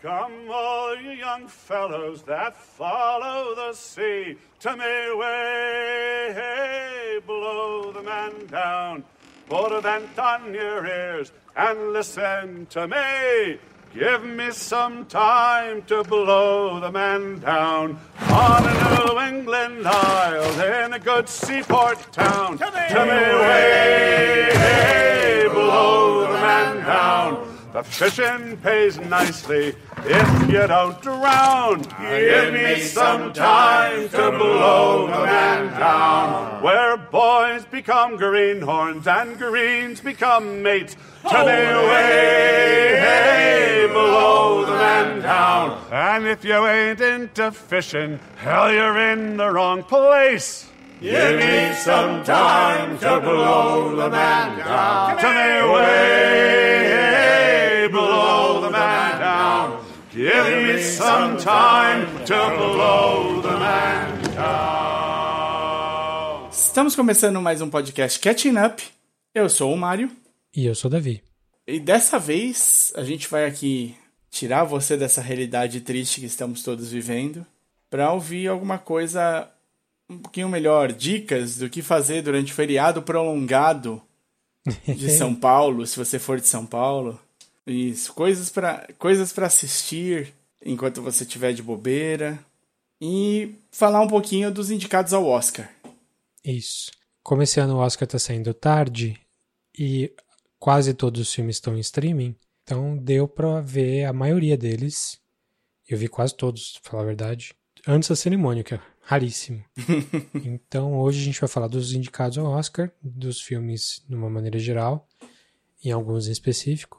Come, all you young fellows that follow the sea, to me way, hey, blow the man down. Put a vent on your ears and listen to me. Give me some time to blow the man down on a New England isle in a good seaport town. To me, to me way, blow the man down. The fishing pays nicely if you don't drown. Give me some time to blow the man down. Where boys become greenhorns and greens become mates. To me way, hey, blow the man down. And if you ain't into fishing, hell, you're in the wrong place. Give me some time to blow the man down. To me way, Give me some time to blow the man down. Estamos começando mais um podcast Catching Up. Eu sou o Mário. E eu sou o Davi. E dessa vez a gente vai aqui tirar você dessa realidade triste que estamos todos vivendo para ouvir alguma coisa um pouquinho melhor, dicas do que fazer durante o feriado prolongado de São Paulo, se você for de São Paulo. Isso, coisas para coisas para assistir enquanto você estiver de bobeira e falar um pouquinho dos indicados ao Oscar. Isso. Como esse ano o Oscar está saindo tarde e quase todos os filmes estão em streaming, então deu para ver a maioria deles. Eu vi quase todos, pra falar a verdade, antes da cerimônia, que é raríssimo. então hoje a gente vai falar dos indicados ao Oscar, dos filmes de uma maneira geral, em alguns em específico,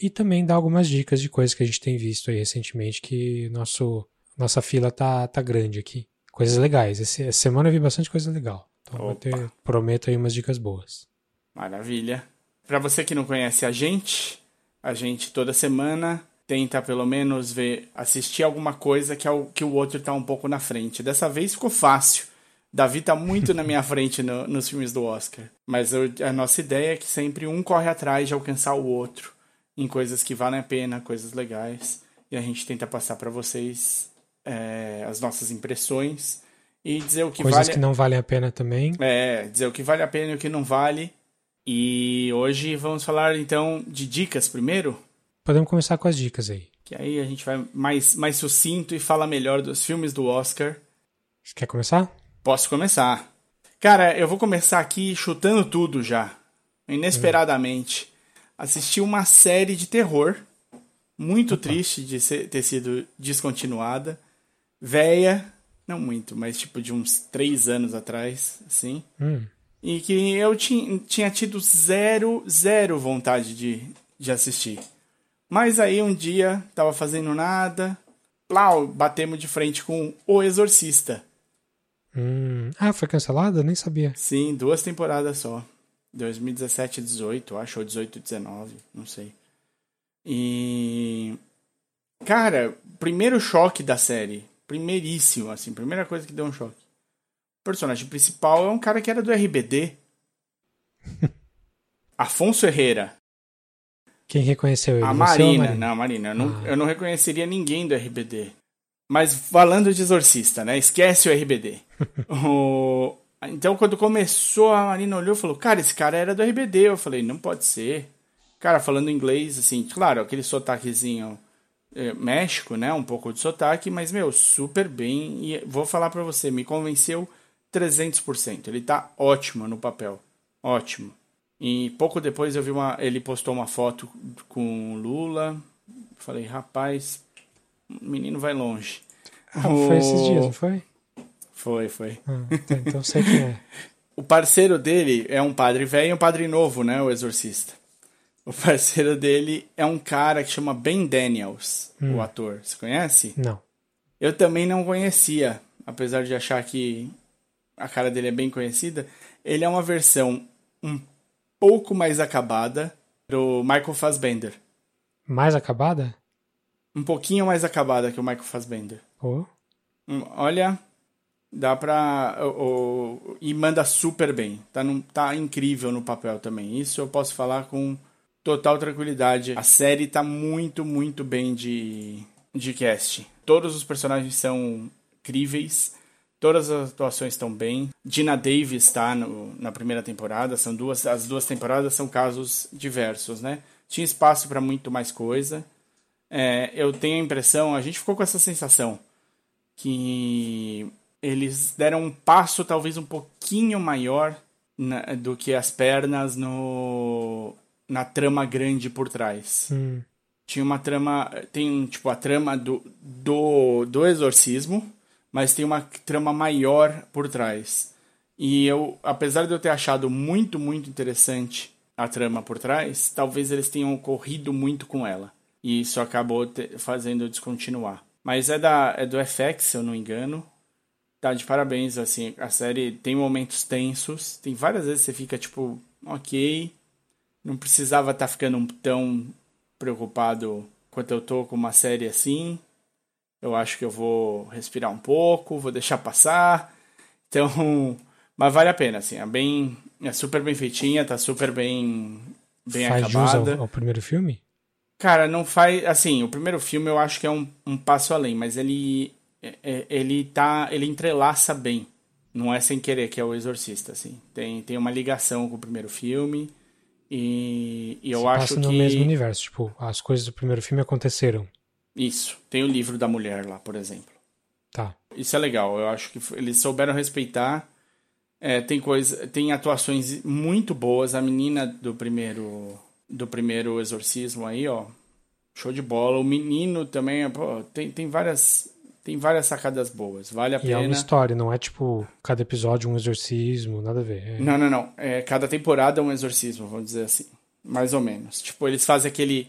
e também dar algumas dicas de coisas que a gente tem visto aí recentemente que nosso nossa fila tá, tá grande aqui. Coisas legais. Esse, essa semana eu vi bastante coisa legal. Então ter, prometo aí umas dicas boas. Maravilha. Para você que não conhece a gente, a gente toda semana tenta pelo menos ver, assistir alguma coisa que, é o, que o outro tá um pouco na frente. Dessa vez ficou fácil. Davi tá muito na minha frente no, nos filmes do Oscar. Mas eu, a nossa ideia é que sempre um corre atrás de alcançar o outro em coisas que valem a pena, coisas legais. E a gente tenta passar para vocês é, as nossas impressões e dizer o que Coisas vale. que não valem a pena também. É, dizer o que vale a pena e o que não vale. E hoje vamos falar então de dicas primeiro, Podemos começar com as dicas aí. que aí a gente vai mais, mais sucinto e fala melhor dos filmes do Oscar. Você quer começar? Posso começar. Cara, eu vou começar aqui chutando tudo já. Inesperadamente. Assisti uma série de terror. Muito triste de ser- ter sido descontinuada. Véia. Não muito, mas tipo de uns três anos atrás, assim. Hum. E que eu ti- tinha tido zero, zero vontade de, de assistir. Mas aí um dia, tava fazendo nada. Plau, batemos de frente com O Exorcista. Hum. Ah, foi cancelada? Nem sabia. Sim, duas temporadas só. 2017 e 18, acho, ou 18 e 19, não sei. E. Cara, primeiro choque da série. Primeiríssimo, assim, primeira coisa que deu um choque. O personagem principal é um cara que era do RBD. Afonso Herrera. Quem reconheceu ele? A ou Marina. Não, Marina, eu não, Ah. eu não reconheceria ninguém do RBD. Mas falando de exorcista, né? Esquece o RBD. O- Então, quando começou, a Marina olhou e falou: Cara, esse cara era do RBD. Eu falei: Não pode ser. Cara, falando inglês, assim, claro, aquele sotaquezinho é, México, né? Um pouco de sotaque, mas, meu, super bem. E vou falar pra você, me convenceu 300%. Ele tá ótimo no papel. Ótimo. E pouco depois eu vi uma. Ele postou uma foto com o Lula. Falei, rapaz, o menino vai longe. Ah, foi esses O- dias, não foi? Foi, foi. Ah, então, então sei quem é. O parceiro dele é um padre velho e um padre novo, né? O exorcista. O parceiro dele é um cara que chama Ben Daniels, o ator. Você conhece? Não. Eu também não conhecia, apesar de achar que a cara dele é bem conhecida. Ele é uma versão um pouco mais acabada do Michael Fassbender. Mais acabada? Um pouquinho mais acabada que o Michael Fassbender. Oh. Hum, Olha, dá pra. e manda super bem. Tá, num- tá incrível no papel também. Isso eu posso falar com total tranquilidade. A série tá muito, muito bem de, de cast. Todos os personagens são críveis, todas as atuações estão bem. Dina Davis está na primeira temporada, são duas, as duas temporadas são casos diversos, né? Tinha espaço para muito mais coisa. É, eu tenho a impressão, a gente ficou com essa sensação que eles deram um passo talvez um pouquinho maior na, do que as pernas no na trama grande por trás. Hum. Tinha uma trama, tem tipo a trama do, do, do exorcismo, mas tem uma trama maior por trás. E eu, apesar de eu ter achado muito, muito interessante a trama por trás, talvez eles tenham corrido muito com ela. E isso acabou te, fazendo descontinuar. Mas é, da, é do FX, se eu não engano. Tá de parabéns, assim, a série tem momentos tensos, tem várias vezes você fica tipo, ok, não precisava estar tá ficando tão preocupado quanto eu tô com uma série assim. Eu acho que eu vou respirar um pouco, vou deixar passar. Então, mas vale a pena, assim, é bem, é super bem feitinha, tá super bem, bem Faz acabada. Ao, ao primeiro filme? Cara, não faz, assim, o primeiro filme eu acho que é um, um passo além, mas ele ele tá, ele entrelaça bem. Não é sem querer que é o Exorcista, assim. Tem, tem uma ligação com o primeiro filme e, e eu Se acho passa que no mesmo universo, tipo, as coisas do primeiro filme aconteceram. isso. Tem o livro da mulher lá, por exemplo. Tá. Isso é legal. Eu acho que eles souberam respeitar. É, tem coisa, tem atuações muito boas. A menina do primeiro do primeiro exorcismo aí, ó, show de bola. O menino também, pô, tem, tem várias tem várias sacadas boas, vale a E pena. é uma história, não é tipo cada episódio um exorcismo, nada a ver. É- Não, não, não. É, cada temporada é um exorcismo, vamos dizer assim. Mais ou menos. Tipo, eles fazem aquele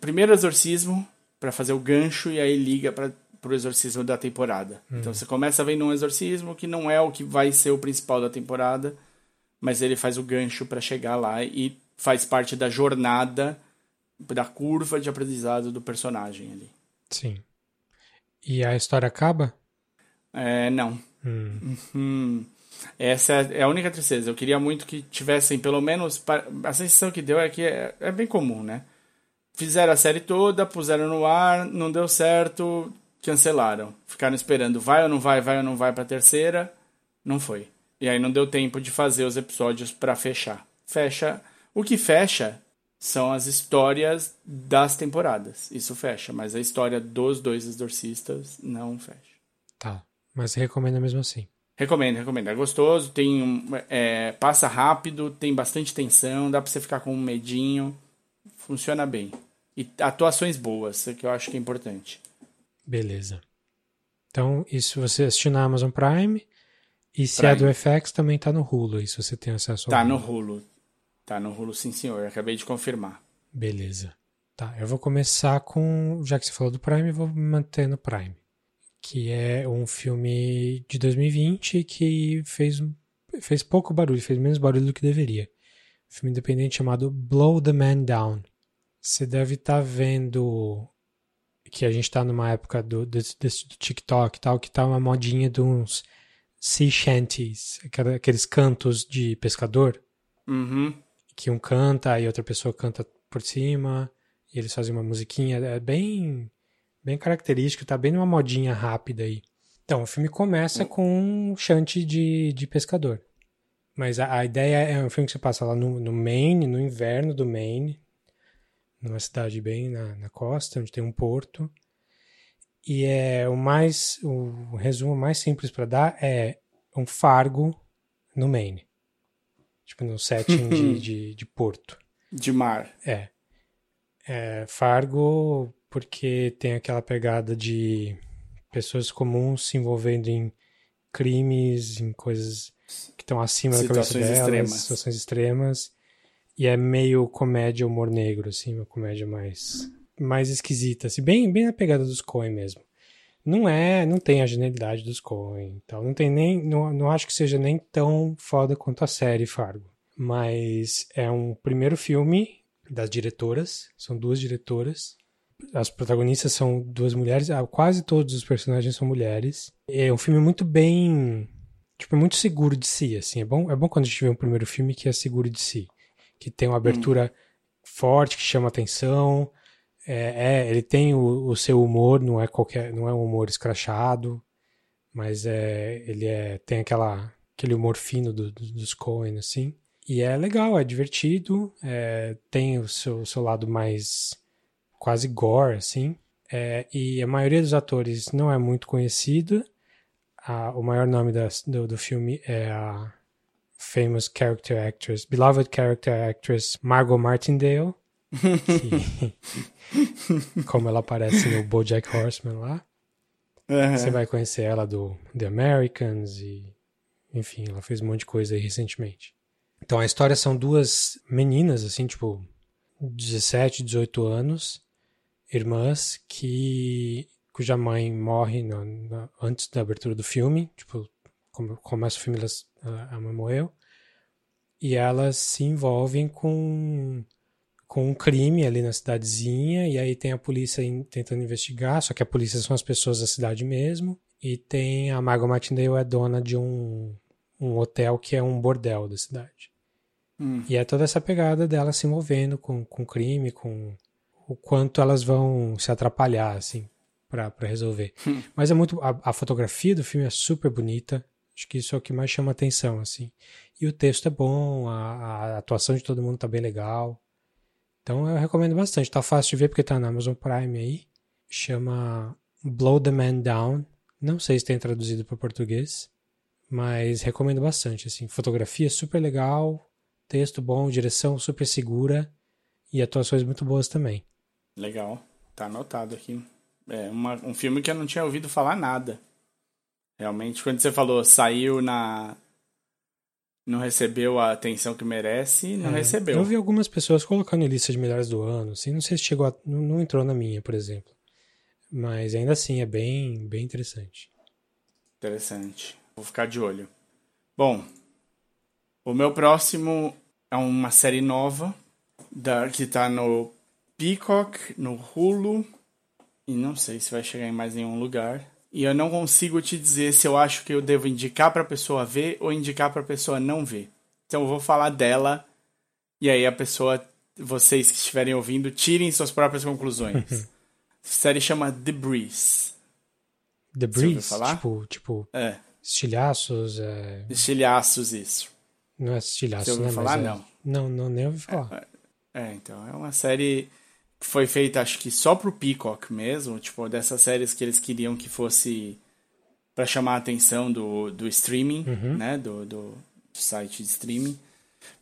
primeiro exorcismo pra fazer o gancho e aí liga para pro exorcismo da temporada. Então você começa vendo um exorcismo que não é o que vai ser o principal da temporada, mas ele faz o gancho pra chegar lá e faz parte da jornada da curva de aprendizado do personagem ali. Sim. E a história acaba? É, não. Hum. Hum, essa é a única tristeza. Eu queria muito que tivessem, pelo menos. A sensação que deu é que é, é bem comum, né? Fizeram a série toda, puseram no ar, não deu certo, cancelaram. Ficaram esperando, vai ou não vai, vai ou não vai pra terceira. Não foi. E aí não deu tempo de fazer os episódios pra fechar. Fecha. O que fecha são as histórias das temporadas. Isso fecha, mas a história dos dois exorcistas não fecha. Tá. Mas você recomenda mesmo assim. Recomendo, recomendo. É gostoso, tem é, passa rápido, tem bastante tensão, dá pra você ficar com um medinho. Funciona bem. E atuações boas, é que eu acho que é importante. Beleza. Então, isso você assistiu na Amazon Prime. E se é Prime. do FX, também tá no Hulu, se você tem acesso ao Tá no Hulu. Tá no Hulu, sim senhor. Acabei de confirmar. Beleza. Tá, eu vou começar com. Já que você falou do Prime, eu vou me manter no Prime. Que é um filme de 2020 que fez, fez pouco barulho, fez menos barulho do que deveria. filme independente chamado Blow the Man Down. Você deve estar vendo que a gente está numa época do, desse, desse- do TikTok e tal, que tá uma modinha de uns sea shanties, aqueles cantos de pescador Uhum. Que um canta e outra pessoa canta por cima, e eles fazem uma musiquinha, é bem bem característico, tá bem numa modinha rápida aí. Então, o filme começa com um chante de, de pescador. Mas a, a ideia é um filme que você passa lá no, no Maine, no inverno do Maine, numa cidade bem na, na costa, onde tem um porto. E é o mais o resumo mais simples para dar é um fargo no Maine. Tipo, no setting de, de, de porto. De mar. É. É Fargo porque tem aquela pegada de pessoas comuns se envolvendo em crimes, em coisas que estão acima da cabeça Situações delas, extremas. situações extremas. E é meio comédia humor negro, assim, uma comédia mais mais esquisita, assim, bem bem na pegada dos Coen mesmo. Não é, não tem a genialidade dos Coen, então não tem nem não, não acho que seja nem tão foda quanto a série Fargo. Mas é um primeiro filme das diretoras, são duas diretoras. As protagonistas são duas mulheres, ah, quase todos os personagens são mulheres. É um filme muito bem, tipo, muito seguro de si, assim. É bom, é bom quando a gente vê um primeiro filme que é seguro de si, que tem uma abertura forte, que chama atenção, É, é ele tem o, o, seu humor, não é qualquer, não é um humor escrachado, mas é, ele é, tem aquela, aquele humor fino do, do, dos Coen, assim. E é legal, é divertido, é, tem o seu, seu lado mais quase gore, assim. É, e a maioria dos atores não é muito conhecida. o maior nome da, do, do filme é a famous character actress, beloved character actress Margot Martindale. Que, como ela aparece no BoJack Horseman lá. Uhum. Você vai conhecer ela do The Americans e... Enfim, ela fez um monte de coisa aí recentemente. Então a história são duas meninas, assim, tipo, 17, 18 anos, irmãs que cuja mãe morre antes da abertura do filme, tipo, começa o filme elas, a mãe morreu, e elas se envolvem com com um crime ali na cidadezinha, e aí tem a polícia in, tentando investigar, só que a polícia são as pessoas da cidade mesmo, e tem a Margot Martindale é dona de um, um hotel que é um bordel da cidade. Hum. E é toda essa pegada dela se envolvendo com, com crime, com o quanto elas vão se atrapalhar, assim, para resolver. Hum. Mas é muito. A, a, fotografia do filme é super bonita. Acho que isso é o que mais chama atenção, assim. E o texto é bom, a, a atuação de todo mundo tá bem legal. Então eu recomendo bastante. Tá fácil de ver porque tá na Amazon Prime aí. Chama Blow the Man Down. Não sei se tem traduzido para português, mas recomendo bastante. Assim, fotografia super legal, texto bom, direção super segura e atuações muito boas também. Legal, tá anotado aqui. É uma, um filme que eu não tinha ouvido falar nada. Realmente, quando você falou saiu na. Não recebeu a atenção que merece, não é, recebeu. Eu vi algumas pessoas colocando em lista de melhores do ano, assim, não sei se chegou a, não, não entrou na minha, por exemplo. Mas ainda assim é bem, bem interessante. Interessante. Vou ficar de olho. Bom, o meu próximo é uma série nova da, que tá no Peacock, no Hulu e não sei se vai chegar em mais nenhum lugar. E eu não consigo te dizer se eu acho que eu devo indicar para a pessoa ver ou indicar para a pessoa não ver. Então eu vou falar dela e aí a pessoa, vocês que estiverem ouvindo, tirem suas próprias conclusões. a série chama The Breeze. The Breeze? Tipo, tipo é. estilhaços. É... Estilhaços, isso. Não é estilhaço, Você ouviu né? falar? É... Não. Não, não, nem ouvi falar. É, é, então, é uma série que foi feita, acho que só pro Peacock mesmo, tipo, dessas séries que eles queriam que fosse para chamar a atenção do, do streaming, uhum. né, do, do, site de streaming,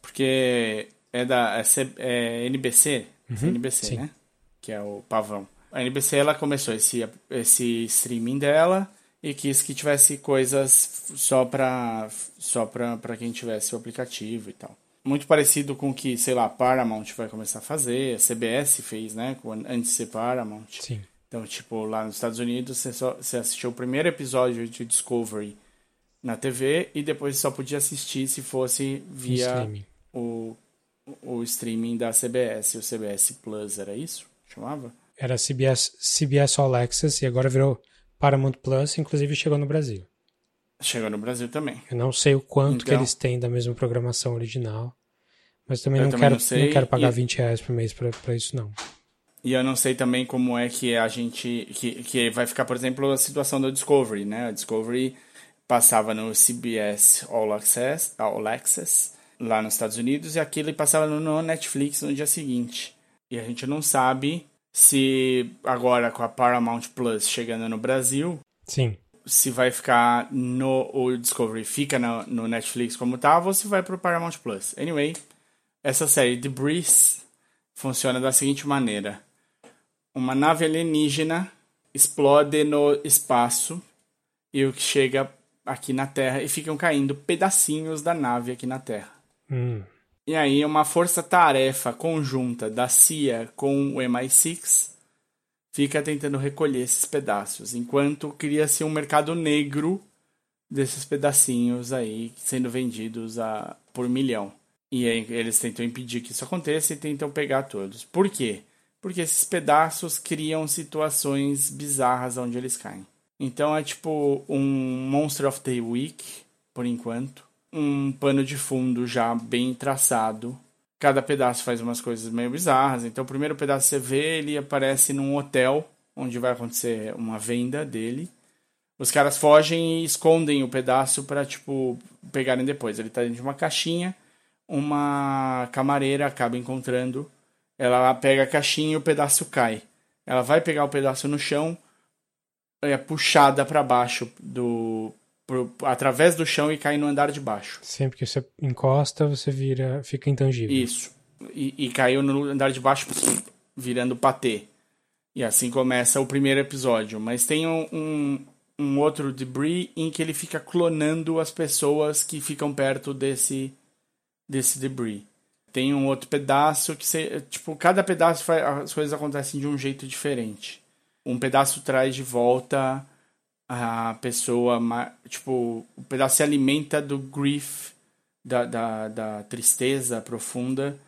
porque é da é, é NBC, uhum, NBC, sim. né, que é o pavão. A NBC, ela começou esse, esse streaming dela e quis que tivesse coisas só para só para quem tivesse o aplicativo e tal. Muito parecido com o que, sei lá, Paramount vai começar a fazer, a CBS fez, né, antes de ser Paramount. Sim. Então, tipo, lá nos Estados Unidos, você, só, você assistiu o primeiro episódio de Discovery na TV e depois só podia assistir se fosse via o, o streaming da CBS, o CBS Plus, era isso? Chamava? Era CBS, CBS All Access e agora virou Paramount Plus, inclusive chegou no Brasil. Chegou no Brasil também. Eu não sei o quanto então, que eles têm da mesma programação original, mas também, não, também quero, não, sei, não quero pagar e... 20 reais por mês pra, pra isso, não. E eu não sei também como é que a gente. Que, que vai ficar, por exemplo, a situação do Discovery, né? A Discovery passava no CBS All Access, All Access lá nos Estados Unidos e aquilo passava no Netflix no dia seguinte. E a gente não sabe se agora com a Paramount Plus chegando no Brasil, sim, se vai ficar no o Discovery fica no, no Netflix como tava ou se vai pro Paramount Plus. Anyway, essa série The Breeze funciona da seguinte maneira: uma nave alienígena explode no espaço e o que chega aqui na Terra e ficam caindo pedacinhos da nave aqui na Terra. Hum. E aí uma força-tarefa conjunta da CIA com o MI6 fica tentando recolher esses pedaços, enquanto cria-se um mercado negro desses pedacinhos aí sendo vendidos a por milhão. E eles tentam impedir que isso aconteça e tentam pegar todos. Por quê? Porque esses pedaços criam situações bizarras onde eles caem. Então é tipo um Monster of the Week, por enquanto um pano de fundo já bem traçado cada pedaço faz umas coisas meio bizarras. Então, o primeiro pedaço você vê, ele aparece num hotel onde vai acontecer uma venda dele. Os caras fogem e escondem o pedaço para tipo pegarem depois. Ele tá dentro de uma caixinha, uma camareira acaba encontrando, ela pega a caixinha e o pedaço cai. Ela vai pegar o pedaço no chão, é puxada para baixo do pro, através do chão e cai no andar de baixo. Sempre que você encosta, você vira, fica intangível. Isso. E, e caiu no andar de baixo, virando patê. E assim começa o primeiro episódio. Mas tem um, um, um, outro debris em que ele fica clonando as pessoas que ficam perto desse, desse debris. Tem um outro pedaço que você. Tipo, cada pedaço faz, as coisas acontecem de um jeito diferente. Um pedaço traz de volta a pessoa, tipo, o pedaço se alimenta do grief, da, da, da tristeza profunda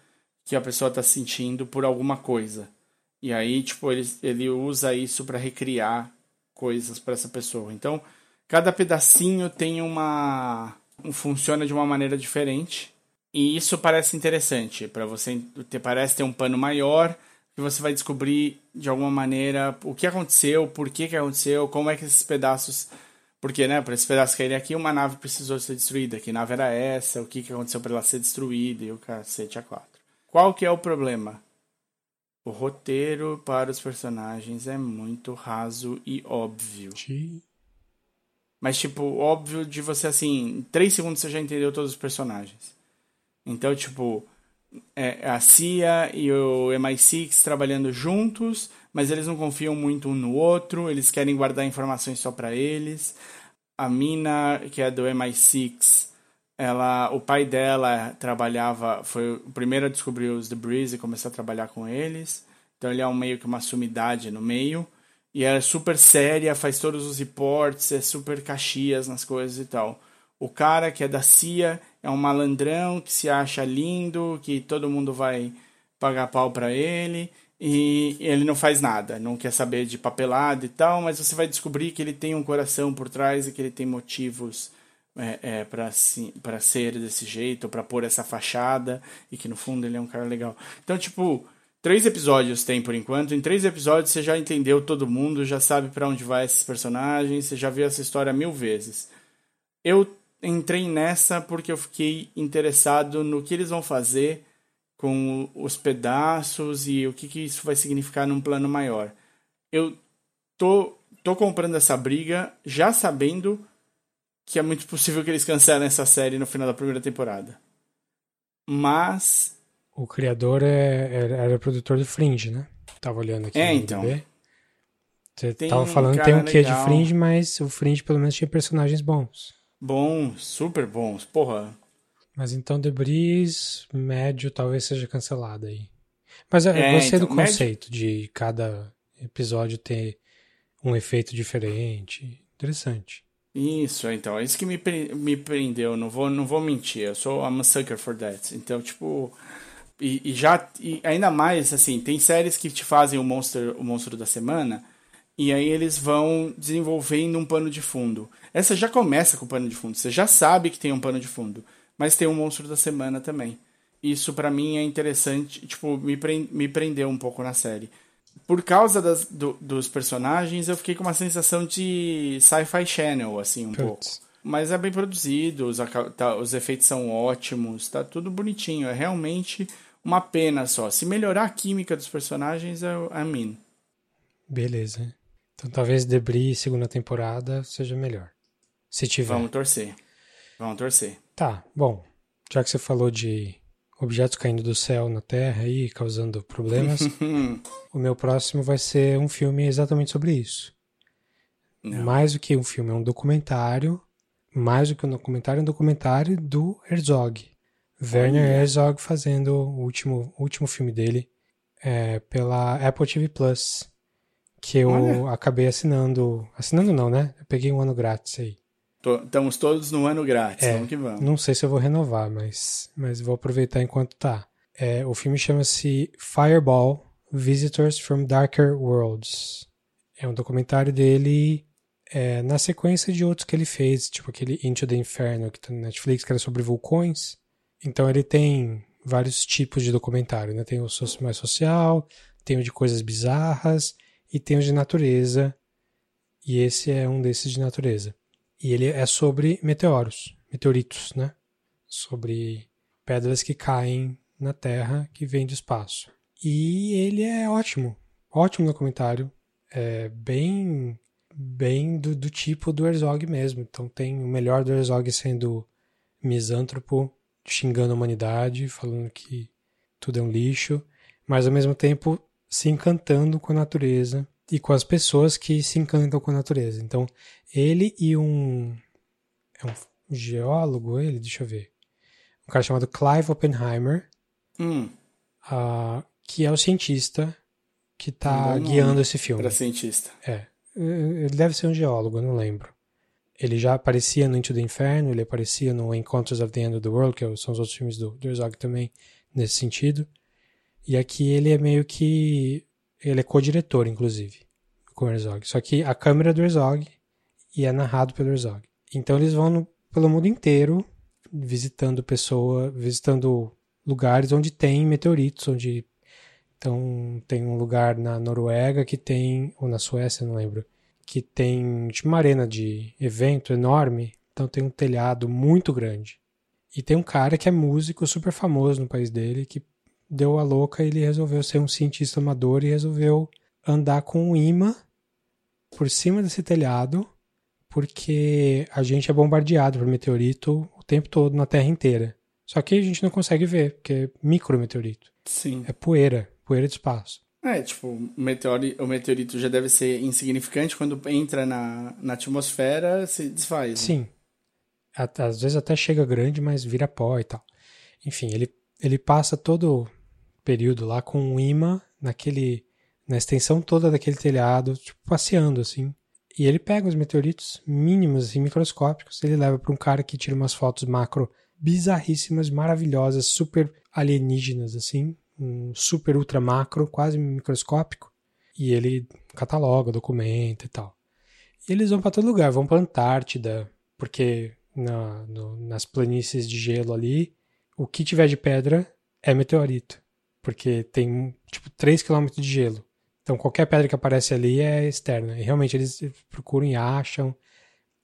que a pessoa está sentindo por alguma coisa. E aí, tipo, ele, ele usa isso para recriar coisas para essa pessoa. Então, cada pedacinho tem uma. funciona de uma maneira diferente. E isso parece interessante. para você Parece ter um pano maior que você vai descobrir de alguma maneira o que aconteceu, por que, que aconteceu, como é que esses pedaços. Porque, né, para esses pedaços caírem aqui, uma nave precisou ser destruída. Que nave era essa? O que, que aconteceu para ela ser destruída? E o cacete a quatro. Qual que é o problema? O roteiro para os personagens é muito raso e óbvio. Mas, tipo, óbvio de você, assim, em três segundos você já entendeu todos os personagens. Então, tipo, é, a CIA e o MI6 trabalhando juntos, mas eles não confiam muito um no outro, eles querem guardar informações só para eles. A mina, que é do MI6, ela, o pai dela trabalhava, foi o primeiro a descobrir os debris e começar a trabalhar com eles. Então ele é um meio que uma sumidade no meio. E é super séria, faz todos os reports, é super caxias nas coisas e tal. O cara que é da CIA é um malandrão que se acha lindo, que todo mundo vai pagar pau para ele e ele não faz nada, não quer saber de papelada e tal, mas você vai descobrir que ele tem um coração por trás e que ele tem motivos é, é, para ser desse jeito, para pôr essa fachada e que no fundo ele é um cara legal. Então, tipo, três episódios tem por enquanto. Em três episódios você já entendeu todo mundo, já sabe para onde vai esses personagens, você já viu essa história mil vezes. Eu entrei nessa porque eu fiquei interessado no que eles vão fazer com os pedaços e o que, que isso vai significar num plano maior. Eu tô, tô comprando essa briga já sabendo que é muito possível que eles cancelem essa série no final da primeira temporada. Mas. O criador é, era, produtor do Fringe, né? Tava olhando aqui. É, então. Você tem tava falando que tem um quê de Fringe, mas o Fringe pelo menos tinha personagens bons. Bons, super bons, porra. Mas então Debris, médio, talvez seja cancelado aí. Mas eu é, gostei então, do conceito médio... de cada episódio ter um efeito diferente. Interessante. Isso, então, é isso que me, me prendeu, não vou, não vou mentir, eu sou a sucker for that. Então, tipo, e, e já, e ainda mais, assim, tem séries que te fazem o monstro, o monstro da semana, e aí eles vão desenvolvendo um pano de fundo. Essa já começa com pano de fundo. Você já sabe que tem um pano de fundo. Mas tem um monstro da semana também. Isso para mim é interessante. Tipo, me, me prendeu um pouco na série. Por causa das, do, dos personagens, eu fiquei com uma sensação de sci-fi channel, assim, um Puts. pouco. Mas é bem produzido, os, tá, os efeitos são ótimos, tá tudo bonitinho. É realmente uma pena só. Se melhorar a química dos personagens, eu amino. Beleza. Então talvez Debris segunda temporada seja melhor. Se tiver. Vamos torcer. Vamos torcer. Tá, bom. Já que você falou de objetos caindo do céu na Terra e causando problemas, o meu próximo vai ser um filme exatamente sobre isso. Não. Mais do que um filme, é um documentário. Mais do que um documentário, é um documentário do Herzog. Werner Olha. Herzog fazendo o último, último filme dele é, pela Apple TV Plus. Que eu Olha. acabei assinando. Assinando não, né? Eu peguei um ano grátis aí. Estamos todos no ano grátis, é, vamos que vamos. Não sei se eu vou renovar, mas, mas vou aproveitar enquanto tá. É, o filme chama-se Fireball Visitors from Darker Worlds. É um documentário dele é, na sequência de outros que ele fez, tipo aquele Into the Inferno que tá na Netflix, que era sobre vulcões. Então ele tem vários tipos de documentário, né? Tem o mais social, tem o de coisas bizarras e tem o de natureza. E esse é um desses de natureza. E ele é sobre meteoros, meteoritos, né? Sobre pedras que caem na Terra que vêm do espaço. E ele é ótimo, ótimo documentário, é bem bem do, do tipo do Herzog mesmo. Então tem o melhor do Herzog sendo misântropo, xingando a humanidade, falando que tudo é um lixo, mas ao mesmo tempo se encantando com a natureza e com as pessoas que se encantam com a natureza. Então, ele e um é um geólogo, ele, deixa eu ver. Um cara chamado Clive Oppenheimer, hum. uh, que é o cientista que está guiando esse filme. Para cientista. É. Ele deve ser um geólogo, eu não lembro. Ele já aparecia no Into the Inferno, ele aparecia no Encounters of the End of the World, que são os outros filmes do, do Herzog também, nesse sentido. E aqui ele é meio que. Ele é co-diretor, inclusive, com o Herzog. Só que a câmera é do Herzog e é narrado pelo Herzog. Então eles vão no, pelo mundo inteiro visitando pessoa, visitando lugares onde tem meteoritos, onde então tem um lugar na Noruega que tem, ou na Suécia, não lembro, que tem tipo, uma arena de evento enorme, então tem um telhado muito grande. E tem um cara que é músico super famoso no país dele, que deu a louca e ele resolveu ser um cientista amador e resolveu andar com um imã por cima desse telhado, porque a gente é bombardeado por meteorito o tempo todo na Terra inteira. Só que a gente não consegue ver, porque é micrometeorito. Sim. É poeira, poeira de espaço. É, tipo, o meteorito, o meteorito já deve ser insignificante, quando entra na, na atmosfera, se desfaz. Né? Sim. Às vezes até chega grande, mas vira pó e tal. Enfim, ele, ele passa todo período lá com um imã naquele, na extensão toda daquele telhado, tipo, passeando assim. E ele pega os meteoritos mínimos, assim, microscópicos, ele leva para um cara que tira umas fotos macro bizarríssimas, maravilhosas, super alienígenas, assim, um super ultra macro, quase microscópico, e ele cataloga, documenta e tal. E eles vão para todo lugar, vão para Antártida, porque na, no, nas planícies de gelo ali, o que tiver de pedra é meteorito, porque tem tipo 3 km de gelo. Então qualquer pedra que aparece ali é externa. E realmente eles procuram e acham.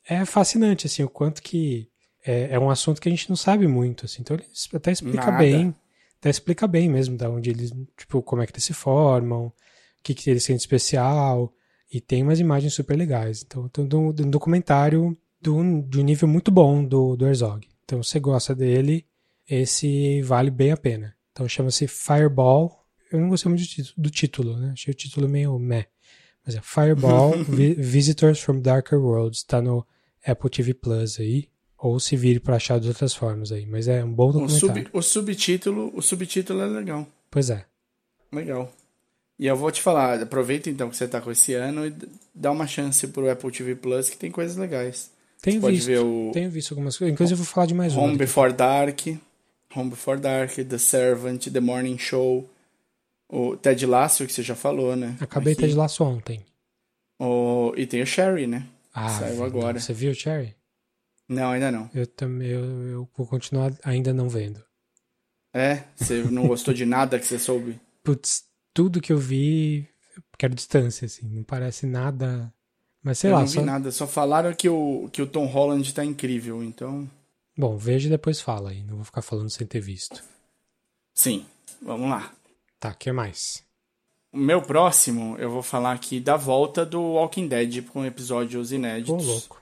É fascinante assim o quanto que é, é um assunto que a gente não sabe muito assim. Então ele até explica Nada. bem até explica bem mesmo da onde eles, tipo, como é que eles se formam, o que, que eles sentem especial, e tem umas imagens super legais. Então, tem um, um documentário do, de um nível muito bom do, do Herzog. Então, se você gosta dele, esse vale bem a pena. Então, chama-se Fireball. Eu não gostei muito do, título, né? Achei o título meio meh. Mas é Fireball Visitors from Darker Worlds. Tá no Apple TV Plus aí ou se vire para achar de outras formas aí, mas é um bom documentário. O, sub, o subtítulo, o subtítulo é legal. Pois é. Legal. E eu vou te falar, aproveita então que você tá com esse ano e dá uma chance pro Apple TV Plus que tem coisas legais. Visto. Pode ver o... Tenho visto algumas coisas. Inclusive eu vou falar de mais Home Before Dark, Home Before Dark, The Servant, The Morning Show, o Ted Lasso que você já falou, né? Acabei Aqui. Ted Lasso ontem. O... E tem o Sherry, né? Ah, Saiu agora. Você viu o Sherry? Não, ainda não. Eu também, eu, eu vou continuar ainda não vendo. É? Você não gostou de nada que você soube? Putz, tudo que eu vi, quero distância, assim, não parece nada. Mas sei eu lá. Não vi só... nada, só falaram que o, que o Tom Holland tá incrível, então. Bom, veja e depois fala aí, não vou ficar falando sem ter visto. Sim, vamos lá. Tá, o que mais? O meu próximo, eu vou falar aqui da volta do Walking Dead com episódios inéditos. Pô, louco.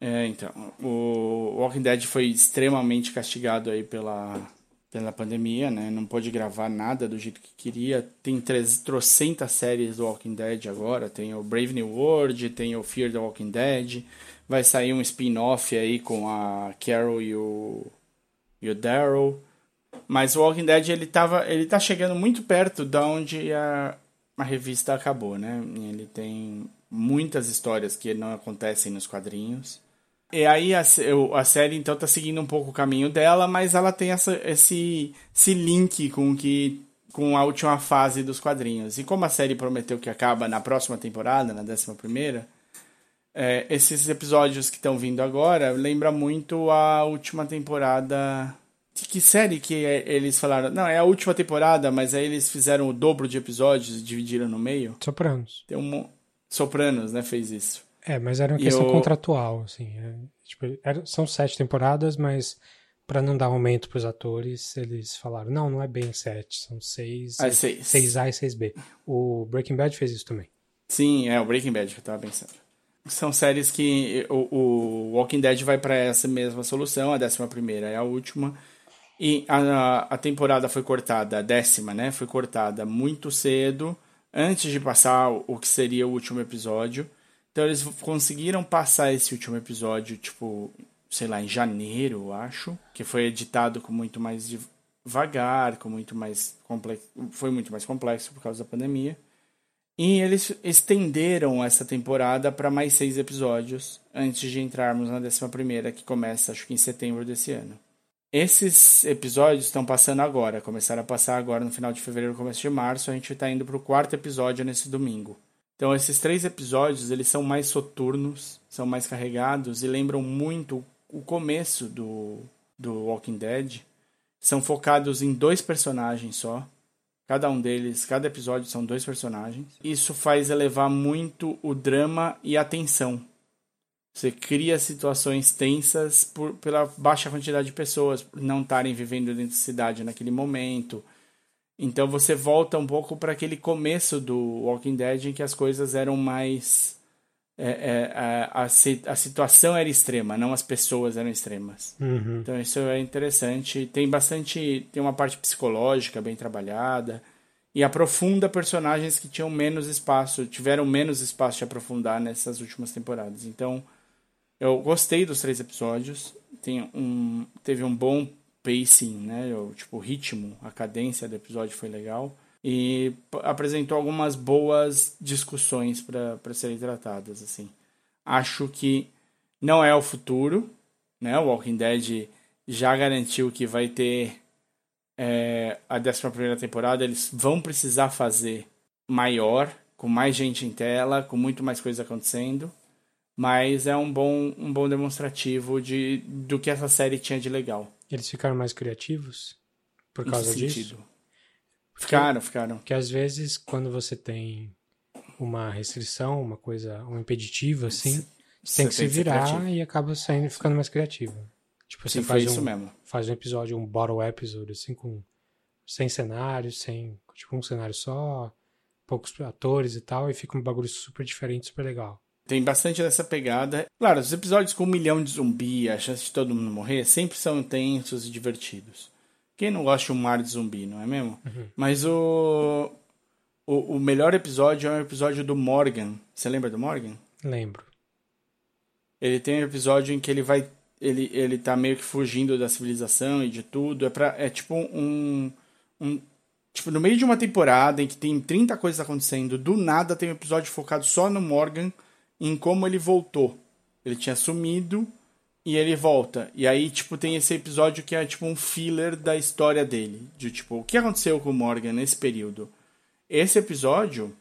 É, então. O Walking Dead foi extremamente castigado aí pela, pela pandemia, né? Não pôde gravar nada do jeito que queria. Tem trocentas séries do Walking Dead agora. Tem o Brave New World, tem o Fear the Walking Dead. Vai sair um spin-off aí com a Carol e o, e o Daryl. Mas o Walking Dead, ele, tava, ele tá chegando muito perto da onde a, a revista acabou, né? Ele tem muitas histórias que não acontecem nos quadrinhos. E aí a, a série então tá seguindo um pouco o caminho dela, mas ela tem essa, esse, esse link com que com a última fase dos quadrinhos. E como a série prometeu que acaba na próxima temporada, na décima primeira, é, esses episódios que estão vindo agora lembra muito a última temporada que série que é- eles falaram? Não, é a última temporada, mas aí eles fizeram o dobro de episódios e dividiram no meio. Sopranos. Tem um. Sopranos, né? Fez isso. É, mas era uma questão eu- contratual, assim. é, tipo, era- são sete temporadas, mas pra não dar aumento pros atores, eles falaram, não, não é bem sete, são seis. Ah, é seis. 6A e 6B. O Breaking Bad fez isso também. Sim, é o Breaking Bad que eu tava pensando. São séries que o, o Walking Dead vai pra essa mesma solução, a décima primeira é a última. E a, a temporada foi cortada, a décima, né? Foi cortada muito cedo, antes de passar o, o que seria o último episódio. Então eles conseguiram passar esse último episódio, tipo, sei lá, em janeiro, eu acho. Que foi editado com muito mais devagar, com muito mais complexo. Foi muito mais complexo por causa da pandemia. E eles estenderam essa temporada para mais seis episódios antes de entrarmos na 11, que começa acho que em setembro desse ano. Esses episódios estão passando agora, começaram a passar agora no final de fevereiro, começo de março. A gente está indo para o quarto episódio nesse domingo. Então esses três episódios eles são mais soturnos, são mais carregados e lembram muito o começo do, do Walking Dead. São focados em dois personagens só. Cada um deles, cada episódio são dois personagens. Isso faz elevar muito o drama e a tensão. Você cria situações tensas por, pela baixa quantidade de pessoas, não estarem vivendo dentro da cidade naquele momento. Então você volta um pouco para aquele começo do Walking Dead em que as coisas eram mais. É, é, a, a, si- a situação era extrema, não as pessoas eram extremas. Uhum. Então isso é interessante. Tem bastante. Tem uma parte psicológica bem trabalhada. E aprofunda personagens que tinham menos espaço, tiveram menos espaço de aprofundar nessas últimas temporadas. Então, eu gostei dos três episódios. Tem um, teve um bom pacing, né? O, tipo, o ritmo, a cadência do episódio foi legal. E apresentou algumas boas discussões para serem tratadas, assim. Acho que não é o futuro, né? O Walking Dead já garantiu que vai ter é, a 11 primeira temporada. Eles vão precisar fazer maior, com mais gente em tela, com muito mais coisa acontecendo. Mas é um bom, um bom demonstrativo de, do que essa série tinha de legal. Eles ficaram mais criativos por causa disso? sentido? Ficaram, ficaram. Porque às vezes, quando você tem uma restrição, uma coisa, um impeditivo, assim, você tem que se virar e acaba saindo ficando mais criativo. Tipo, você Sim, faz isso um, mesmo. faz um episódio, um bottle episode, assim, com sem cenários, sem, tipo, um cenário só, poucos atores e tal, e fica um bagulho super diferente, super legal. Tem bastante dessa pegada. Claro, os episódios com um milhão de zumbi, a chance de todo mundo morrer, sempre são intensos e divertidos. Quem não gosta de um mar de zumbi, não é mesmo? Mas o, o, o melhor episódio é o episódio do Morgan. Você lembra do Morgan? Lembro. Ele tem um episódio em que ele vai. Ele, ele tá meio que fugindo da civilização e de tudo. É, pra, é tipo um, um. Tipo, no meio de uma temporada em que tem 30 coisas acontecendo, do nada tem um episódio focado só no Morgan, em como ele voltou. Ele tinha sumido e ele volta. E aí, tipo, tem esse episódio que é tipo um filler da história dele. De tipo, o que aconteceu com o Morgan nesse período? Esse episódio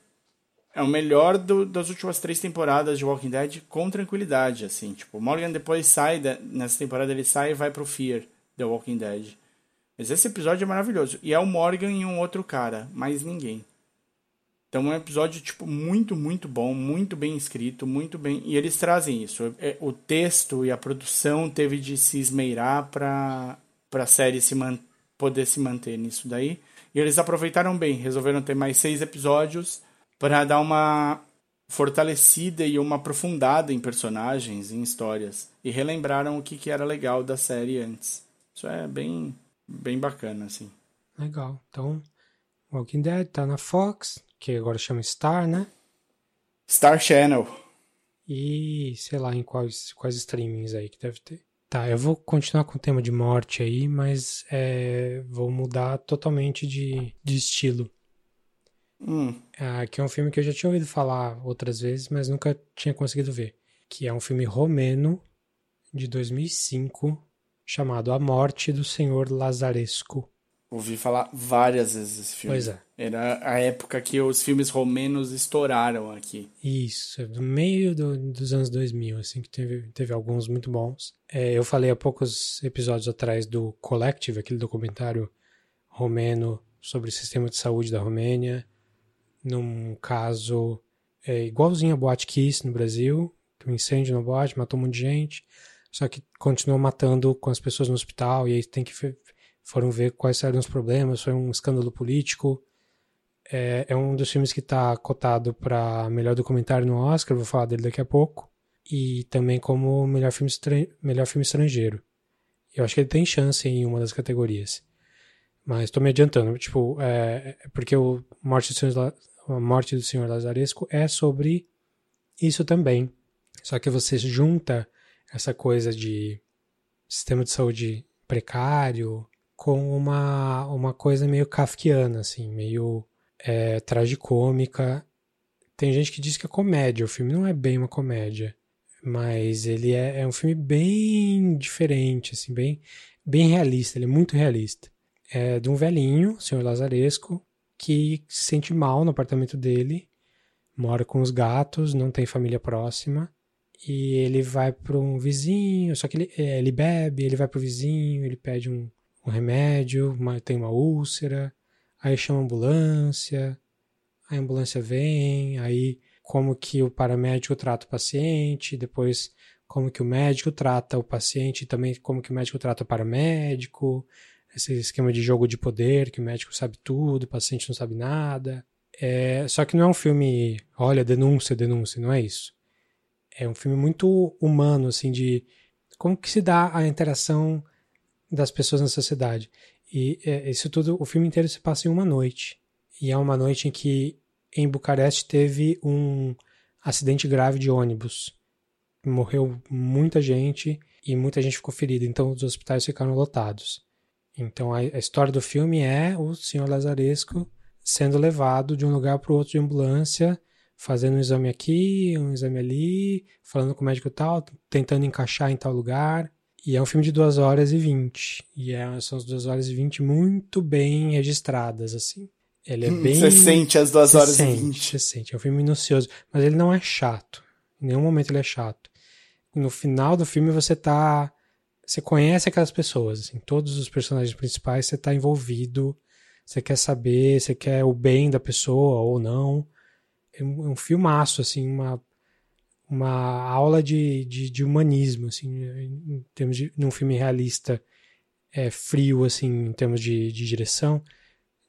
é o melhor do- das últimas três temporadas de Walking Dead com tranquilidade, assim. Tipo, o Morgan depois sai, nessa temporada ele sai e vai pro Fear, The Walking Dead. Mas esse episódio é maravilhoso. E é o Morgan e um outro cara, mais ninguém. Então é um episódio, tipo, muito, muito bom, muito bem escrito, muito bem... E eles trazem isso. É- O texto e a produção teve de se esmeirar pra, pra série se man- poder se manter nisso daí. E eles aproveitaram bem, resolveram ter mais seis episódios para dar uma fortalecida e uma aprofundada em personagens, em histórias. E relembraram o que, que era legal da série antes. Isso é bem, bem bacana, assim. Legal. Então, Walking Dead tá na Fox, que agora chama Star, né? Star Channel. E sei lá em quais, quais streamings aí que deve ter. Tá, eu vou continuar com o tema de morte aí, mas é, vou mudar totalmente de, de estilo. Hum, Ah, que é um filme que eu já tinha ouvido falar outras vezes, mas nunca tinha conseguido ver. Que é um filme romeno de 2005 chamado A Morte do Senhor Lazaresco. Ouvi falar várias vezes esse filme. Pois é. Era a época que os filmes romenos estouraram aqui. Isso, do meio do, dos anos 2000, assim, que teve, teve alguns muito bons. É, eu falei há poucos episódios atrás do Collective, aquele documentário romeno sobre o sistema de saúde da Romênia, num caso é, igualzinho a Boate Kiss no Brasil, um incêndio na boate, matou um monte de gente, só que continuou matando com as pessoas no hospital, e aí tem que foram ver quais eram os problemas, foi um escândalo político. É, é um dos filmes que está cotado para melhor documentário no Oscar, vou falar dele daqui a pouco, e também como melhor filme, melhor filme estrangeiro. Eu acho que ele tem chance em uma das categorias. Mas estou me adiantando, tipo, é, é, porque o Morte do Senhor, a Morte do Senhor Lazaresco é sobre isso também. Só que você junta essa coisa de sistema de saúde precário com uma, uma coisa meio kafkiana, assim, meio é, tragicômica. Tem gente que diz que é comédia, o filme não é bem uma comédia, mas ele é, é um filme bem diferente, assim, bem, bem realista, ele é muito realista. É de um velhinho, senhor Lazaresco, que se sente mal no apartamento dele, mora com os gatos, não tem família próxima, e ele vai para um vizinho, só que ele, é, ele bebe, ele vai para o vizinho, ele pede um, um remédio, uma, tem uma úlcera, aí chama a ambulância, a ambulância vem, aí como que o paramédico trata o paciente, depois como que o médico trata o paciente, também como que o médico trata o paramédico, esse esquema de jogo de poder, que o médico sabe tudo, o paciente não sabe nada. É, só que não é um filme, olha, denúncia, denúncia, não é isso é um filme muito humano, assim, de como que se dá a interação das pessoas na sociedade. E é, isso tudo, o filme inteiro se passa em uma noite. E é uma noite em que em Bucareste teve um acidente grave de ônibus. Morreu muita gente e muita gente ficou ferida, então os hospitais ficaram lotados. Então a, a história do filme é o senhor Lazaresco sendo levado de um lugar para o outro de ambulância fazendo um exame aqui, um exame ali, falando com o médico tal, tentando encaixar em tal lugar. E é um filme de 2 horas e 20. E é, são as 2 horas e 20 muito bem registradas, assim. Ele é bem. Você sente as 2 horas sente, e 20. Você sente. É um filme minucioso. Mas ele não é chato. Em nenhum momento ele é chato. No final do filme você tá. Você conhece aquelas pessoas, assim. Todos os personagens principais você tá envolvido. Você quer saber, você quer o bem da pessoa ou não é um, é um filmaço, assim, uma, uma aula de, de, de, humanismo, assim, em termos de num filme realista é, frio, assim, em termos de, de direção.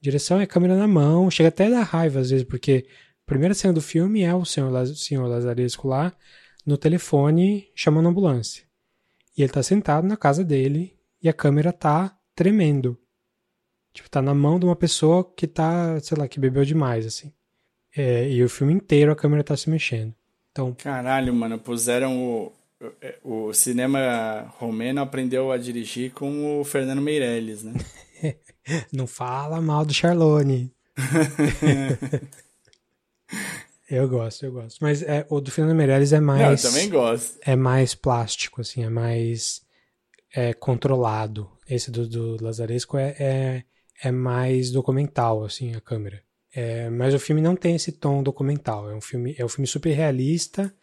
Direção é câmera na mão, chega até a dar raiva às vezes, porque a primeira cena do filme é o senhor, senhor Lazaresco lá no telefone chamando a ambulância. E ele tá sentado na casa dele e a câmera tá tremendo. Tipo, tá na mão de uma pessoa que tá, sei lá, que bebeu demais, assim. É, e o filme inteiro a câmera tá se mexendo. Então... Caralho, mano, puseram o, o cinema romeno aprendeu a dirigir com o Fernando Meirelles, né? Não fala mal do Charlone. eu gosto, eu gosto. Mas é, o do Fernando Meirelles é mais. eu também gosto. É mais plástico, assim, é mais é, controlado. Esse do, do Lazaresco é, é, é mais documental, assim, a câmera. É, mas o filme não tem esse tom documental. É um filme, é um filme super realista,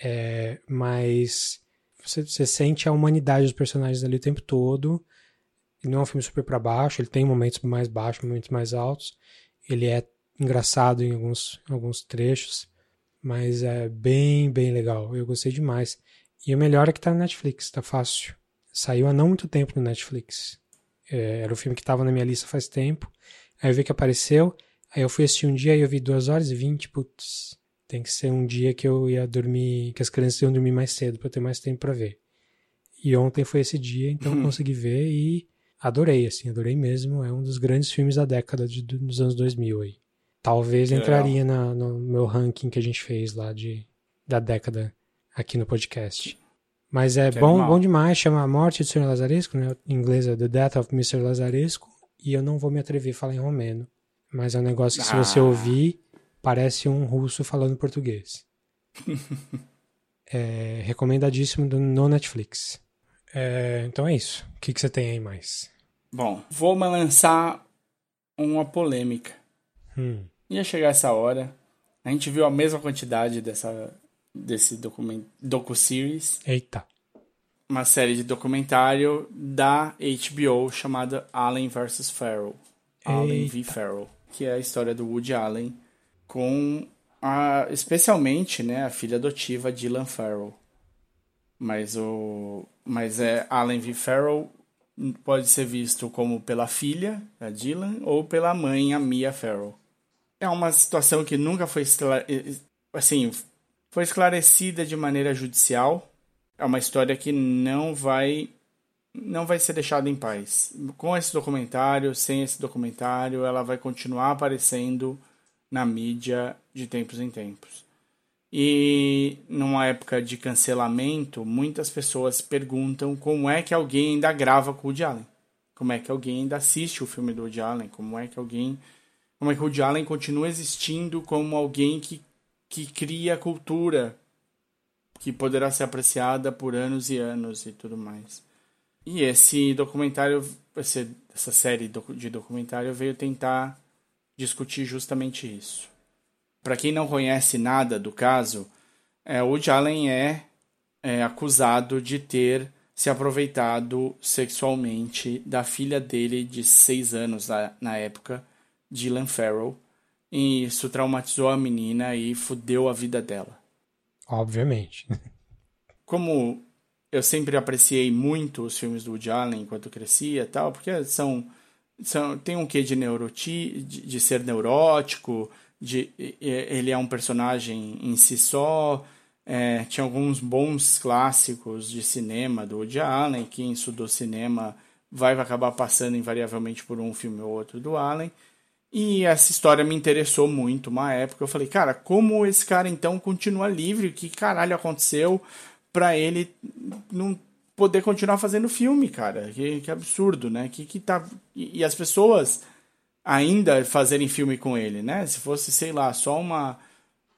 é, mas você, você, sente a humanidade dos personagens ali o tempo todo. Não é um filme super para baixo, ele tem momentos mais baixos, momentos mais altos. Ele é engraçado em alguns, alguns trechos, mas é bem, bem legal. Eu gostei demais. E o melhor é que tá na Netflix, tá fácil. Saiu há não muito tempo no Netflix. É, era o filme que estava na minha lista faz tempo. Aí eu vi que apareceu. Aí eu fui assistir um dia e eu vi 2 horas e 20, putz, tem que ser um dia que eu ia dormir, que as crianças iam dormir mais cedo para eu ter mais tempo para ver. E ontem foi esse dia, então eu consegui ver e adorei, assim, adorei mesmo. É um dos grandes filmes da década de, dos anos 2000 aí. Talvez que entraria na, no meu ranking que a gente fez lá de, da década aqui no podcast. Mas é bom, bom demais, chama A Morte do Sr. Lazaresco, né? Em inglês é The Death of Mr. Lazaresco. E eu não vou me atrever a falar em romeno. Mas é um negócio que, ah. se você ah. ouvir, parece um russo falando português. é recomendadíssimo no Netflix. É, então é isso. O que, que você tem aí mais? Bom, vou lançar uma polêmica. Hum. Ia chegar essa hora. A gente viu a mesma quantidade dessa, desse document, docu-series. Eita. Uma série de documentário da HBO chamada Allen vs. Farrell. Allen v. Farrell. Que é a história do Woody Allen com a, especialmente né, a filha adotiva Dylan Farrell. Mas, o, mas é Allen v. Farrell pode ser visto como pela filha, a Dylan, ou pela mãe, a Mia Farrell. É uma situação que nunca foi assim, foi esclarecida de maneira judicial. É uma história que não vai não vai ser deixada em paz. Com esse documentário, sem esse documentário, ela vai continuar aparecendo na mídia de tempos em tempos. E numa época de cancelamento, muitas pessoas perguntam como é que alguém ainda grava com o Woody Allen. Como é que alguém ainda assiste o filme do Woody Allen? Como é que alguém. Como é que o Woody Allen continua existindo como alguém que, que cria cultura que poderá ser apreciada por anos e anos e tudo mais. E esse documentário, essa série de documentário veio tentar discutir justamente isso. Para quem não conhece nada do caso, é, Woody Allen é, é acusado de ter se aproveitado sexualmente da filha dele de seis anos na, na época, Dylan Farrell. E isso traumatizou a menina e fudeu a vida dela. Obviamente. Como eu sempre apreciei muito os filmes do Woody Allen enquanto crescia tal, porque são, são tem um quê de neuroti, de, de ser neurótico, de ele é um personagem em si só. É, tinha alguns bons clássicos de cinema do Woody Allen, quem estudou cinema vai acabar passando invariavelmente por um filme ou outro do Allen. E essa história me interessou muito uma época. Eu falei, cara, como esse cara então continua livre? O que caralho aconteceu para ele não poder continuar fazendo filme, cara? Que, que absurdo, né? Que, que tá... E, e as pessoas ainda fazerem filme com ele, né? Se fosse, sei lá, só uma,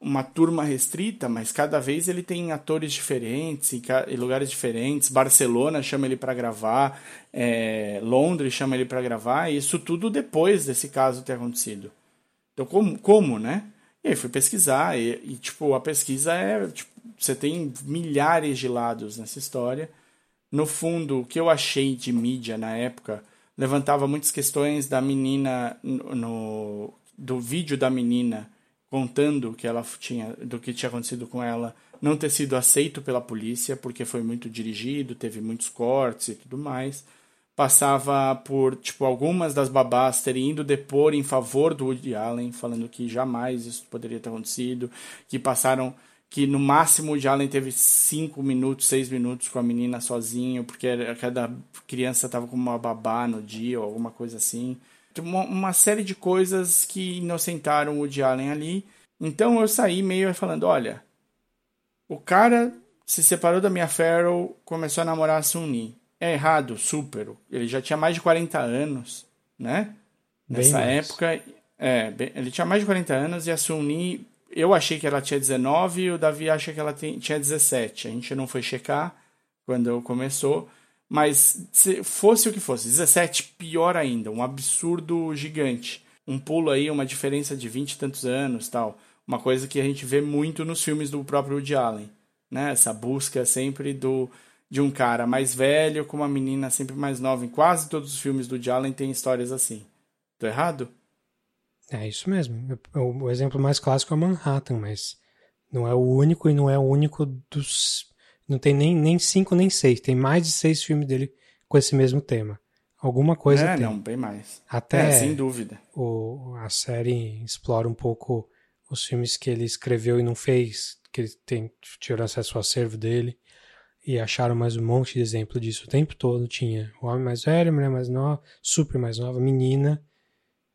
uma turma restrita, mas cada vez ele tem atores diferentes, em, lugares diferentes. Barcelona chama ele para gravar, é, Londres chama ele para gravar, e isso tudo depois desse caso ter acontecido. Então, como, como né? E aí fui pesquisar, e, e tipo, a pesquisa é. Tipo, você tem milhares de lados nessa história. No fundo, o que eu achei de mídia na época levantava muitas questões da menina no, do vídeo da menina contando que ela tinha do que tinha acontecido com ela não ter sido aceito pela polícia porque foi muito dirigido, teve muitos cortes e tudo mais. Passava por, tipo, algumas das babás terem ido depor em favor do Woody Allen, falando que jamais isso poderia ter acontecido, que passaram que no máximo o Jalen teve cinco minutos, seis minutos com a menina sozinho, porque cada criança estava com uma babá no dia ou alguma coisa assim. Uma, uma, série de coisas que inocentaram o Allen ali. Então eu saí meio falando, olha, o cara se separou da minha Farrell, começou a namorar a Sunni. É errado, super. Ele já tinha mais de 40 anos, né? Nessa época, é, ele tinha mais de 40 anos e a Sunni eu achei que ela tinha 19 e o Davi acha que ela tem, tinha 17. A gente não foi checar quando começou, mas se fosse o que fosse, 17, pior ainda, um absurdo gigante. Um pulo aí, uma diferença de 20 e tantos anos tal. Uma coisa que a gente vê muito nos filmes do próprio Woody Allen. Né? Essa busca sempre do de um cara mais velho com uma menina sempre mais nova. Em quase todos os filmes do Woody Allen tem histórias assim. Tô errado? É isso mesmo. O, o exemplo mais clássico é Manhattan, mas não é o único e não é o único dos. Não tem nem, nem cinco nem seis. Tem mais de seis filmes dele com esse mesmo tema. Alguma coisa é, tem. não, bem mais. Até é, sem dúvida. O, a série explora um pouco os filmes que ele escreveu e não fez, que ele tem, tirou acesso ao acervo dele. E acharam mais um monte de exemplo disso o tempo todo. Tinha o homem mais velho, mulher mais nova, super mais nova, menina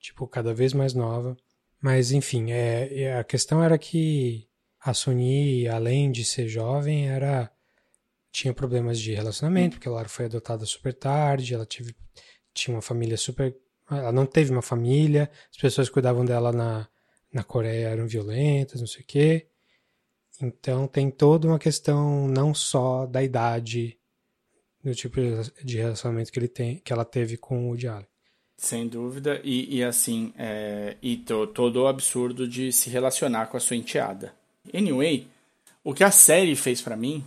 tipo, cada vez mais nova. Mas, enfim, é, é, a questão era que a Sony, além de ser jovem, era tinha problemas de relacionamento, porque ela foi adotada super tarde, ela tinha uma família super... Ela não teve uma família, as pessoas que cuidavam dela na, na Coreia eram violentas, não sei o quê. Então tem toda uma questão não só da idade no tipo de relacionamento que ele tem, que ela teve com o Allen. Sem dúvida, e, e assim, é, e to, todo o absurdo de se relacionar com a sua enteada. Anyway, o que a série fez para mim,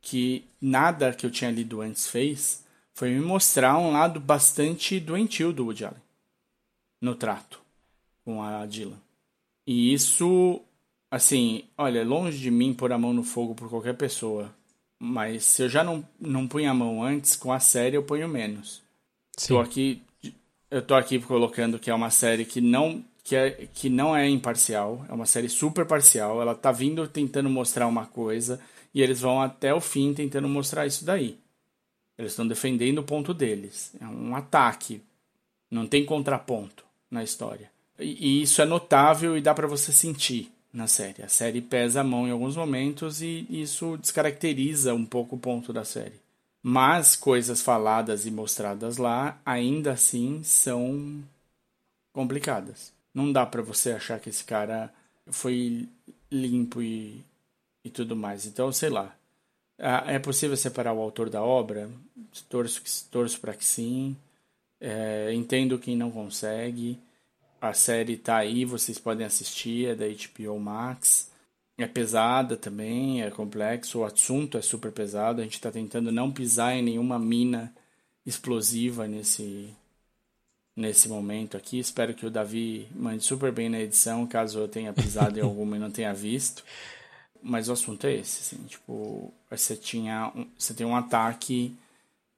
que nada que eu tinha lido antes fez, foi me mostrar um lado bastante doentio do Woody Allen no trato com a Dylan. E isso, assim, olha, longe de mim pôr a mão no fogo por qualquer pessoa, mas se eu já não, não punha a mão antes, com a série eu ponho menos. Sim. Tô aqui eu tô aqui colocando que é uma série que não que, é, que não é imparcial, é uma série super parcial, ela tá vindo tentando mostrar uma coisa e eles vão até o fim tentando mostrar isso daí. Eles estão defendendo o ponto deles. É um ataque. Não tem contraponto na história. E, e isso é notável e dá para você sentir na série. A série pesa a mão em alguns momentos e isso descaracteriza um pouco o ponto da série. Mas coisas faladas e mostradas lá ainda assim são complicadas. Não dá para você achar que esse cara foi limpo e, e tudo mais. Então, sei lá. É possível separar o autor da obra? Torço, torço para que sim. É, entendo quem não consegue. A série tá aí, vocês podem assistir, é da HBO Max é pesada também, é complexo, o assunto é super pesado. A gente está tentando não pisar em nenhuma mina explosiva nesse, nesse momento aqui. Espero que o Davi mande super bem na edição, caso eu tenha pisado em alguma e não tenha visto. Mas o assunto é esse, assim, tipo, você tinha um, você tem um ataque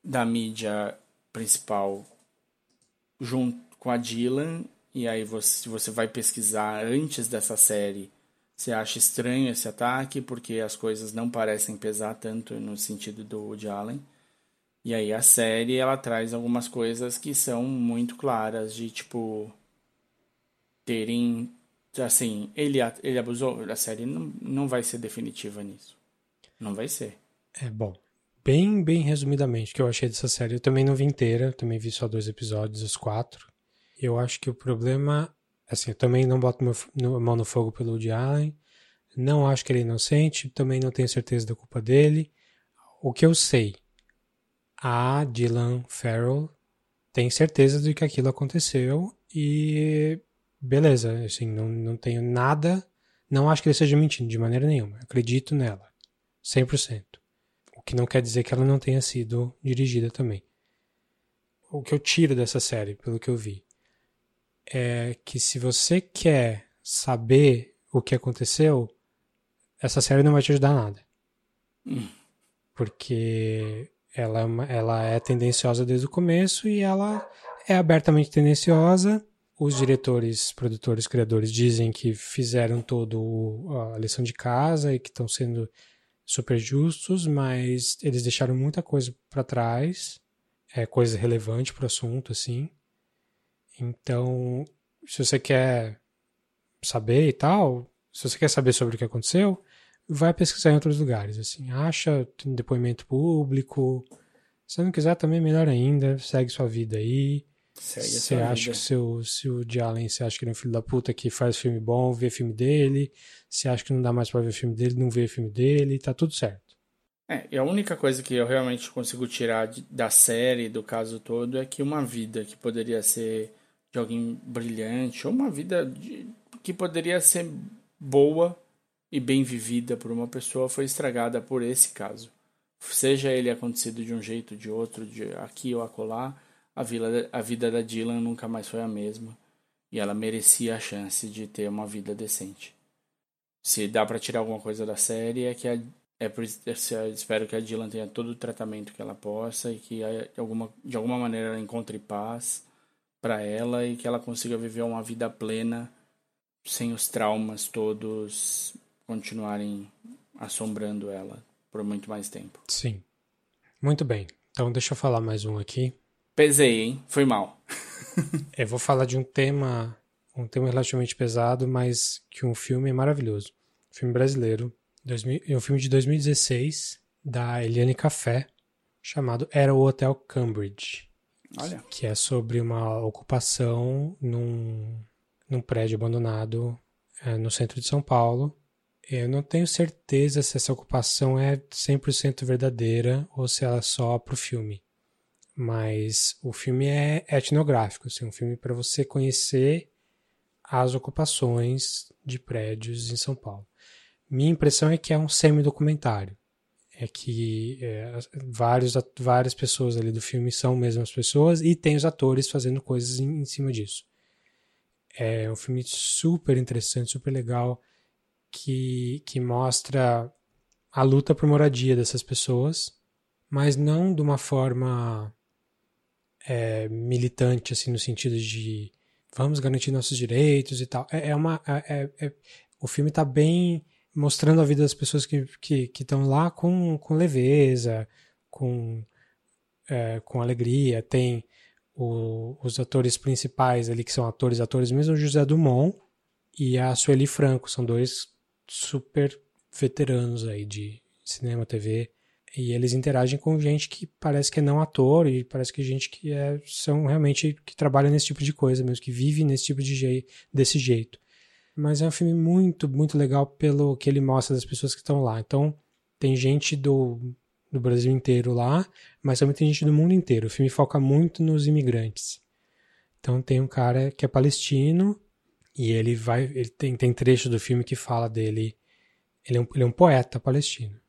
da mídia principal junto com a Dylan e aí você, você vai pesquisar antes dessa série você acha estranho esse ataque porque as coisas não parecem pesar tanto no sentido do Woody Allen. E aí a série ela traz algumas coisas que são muito claras de tipo terem assim, ele ele abusou, a série não, não vai ser definitiva nisso. Não vai ser. É bom. Bem, bem resumidamente, o que eu achei dessa série, eu também não vi inteira, também vi só dois episódios, os quatro. Eu acho que o problema Assim, eu também não boto meu, mão no fogo pelo Woody Allen. Não acho que ele é inocente, também não tenho certeza da culpa dele. O que eu sei, a Dylan Farrell tem certeza de que aquilo aconteceu e beleza, assim, não, não tenho nada, não acho que ele seja mentindo de maneira nenhuma. Acredito nela, 100%. O que não quer dizer que ela não tenha sido dirigida também. O que eu tiro dessa série, pelo que eu vi, é que se você quer saber o que aconteceu, essa série não vai te ajudar nada. Hum. Porque ela, é ela é tendenciosa desde o começo e ela é abertamente tendenciosa. Os diretores, produtores, criadores dizem que fizeram todo a lição de casa e que estão sendo super justos, mas eles deixaram muita coisa para trás, é coisa relevante para o assunto, assim. Então, se você quer saber e tal, se você quer saber sobre o que aconteceu, vai pesquisar em outros lugares, assim, acha um depoimento público. Se não quiser também melhor ainda, segue sua vida aí. Segue você acha vida. que seu, se o de Allen, você acha que ele é um filho da puta que faz filme bom, vê filme dele. Se acha que não dá mais pra ver filme dele, não vê filme dele, tá tudo certo. É, e a única coisa que eu realmente consigo tirar de, da série, do caso todo, é que uma vida que poderia ser de alguém brilhante, ou uma vida de, que poderia ser boa e bem vivida por uma pessoa foi estragada por esse caso. Seja ele acontecido de um jeito, de outro, de aqui ou acolá, a, vila, a vida da Dylan nunca mais foi a mesma e ela merecia a chance de ter uma vida decente. Se dá para tirar alguma coisa da série é que a, é por, espero que a Dylan tenha todo o tratamento que ela possa e que de alguma, de alguma maneira ela encontre paz para ela e que ela consiga viver uma vida plena sem os traumas todos continuarem assombrando ela por muito mais tempo. Sim. Muito bem. Então deixa eu falar mais um aqui. Pesei, hein? Foi mal. eu vou falar de um tema, um tema relativamente pesado, mas que um filme é maravilhoso. Um filme brasileiro, é um filme de 2016 da Eliane Café, chamado Era o Hotel Cambridge. Olha. Que é sobre uma ocupação num, num prédio abandonado é, no centro de São Paulo. Eu não tenho certeza se essa ocupação é 100% verdadeira ou se ela é só pro filme. Mas o filme é etnográfico, assim, um filme para você conhecer as ocupações de prédios em São Paulo. Minha impressão é que é um semi-documentário. É que é, vários, várias pessoas ali do filme são mesmo as pessoas e tem os atores fazendo coisas em, em cima disso. É um filme super interessante, super legal, que, que mostra a luta por moradia dessas pessoas, mas não de uma forma é, militante, assim, no sentido de vamos garantir nossos direitos e tal. É, é uma, é, é, é o filme está bem mostrando a vida das pessoas que estão que, que lá com, com leveza, com, é, com alegria. Tem o, os atores principais ali, que são atores, atores mesmo, José Dumont e a Sueli Franco, são dois super veteranos aí de cinema, TV, e eles interagem com gente que parece que é não ator e parece que gente que é, são realmente que trabalha nesse tipo de coisa mesmo, que vive nesse tipo de jeito, desse jeito. Mas é um filme muito, muito legal pelo que ele mostra das pessoas que estão lá. Então, tem gente do, do Brasil inteiro lá, mas também tem gente do mundo inteiro. O filme foca muito nos imigrantes. Então, tem um cara que é palestino e ele vai, ele tem, tem trecho do filme que fala dele. Ele é um, ele é um poeta palestino.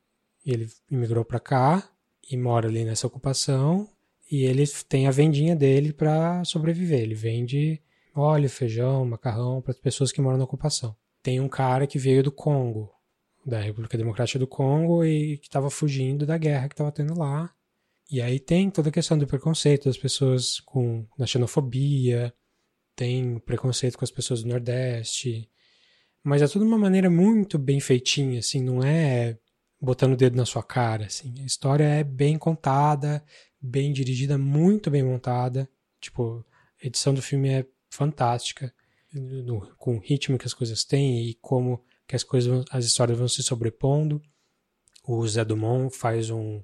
Ele imigrou para cá e mora ali nessa ocupação e ele tem a vendinha dele para sobreviver. Ele vende óleo, feijão, macarrão para as pessoas que moram na ocupação. Tem um cara que veio do Congo, da República Democrática do Congo e que estava fugindo da guerra que estava tendo lá. E aí tem toda a questão do preconceito das pessoas com na xenofobia, tem preconceito com as pessoas do Nordeste, mas é tudo de uma maneira muito bem feitinha, assim, não é botando o dedo na sua cara, assim. A história é bem contada, bem dirigida, muito bem montada. Tipo, a edição do filme é fantástica, no, com o ritmo que as coisas têm e como que as coisas, as histórias vão se sobrepondo. O Zé Dumont faz um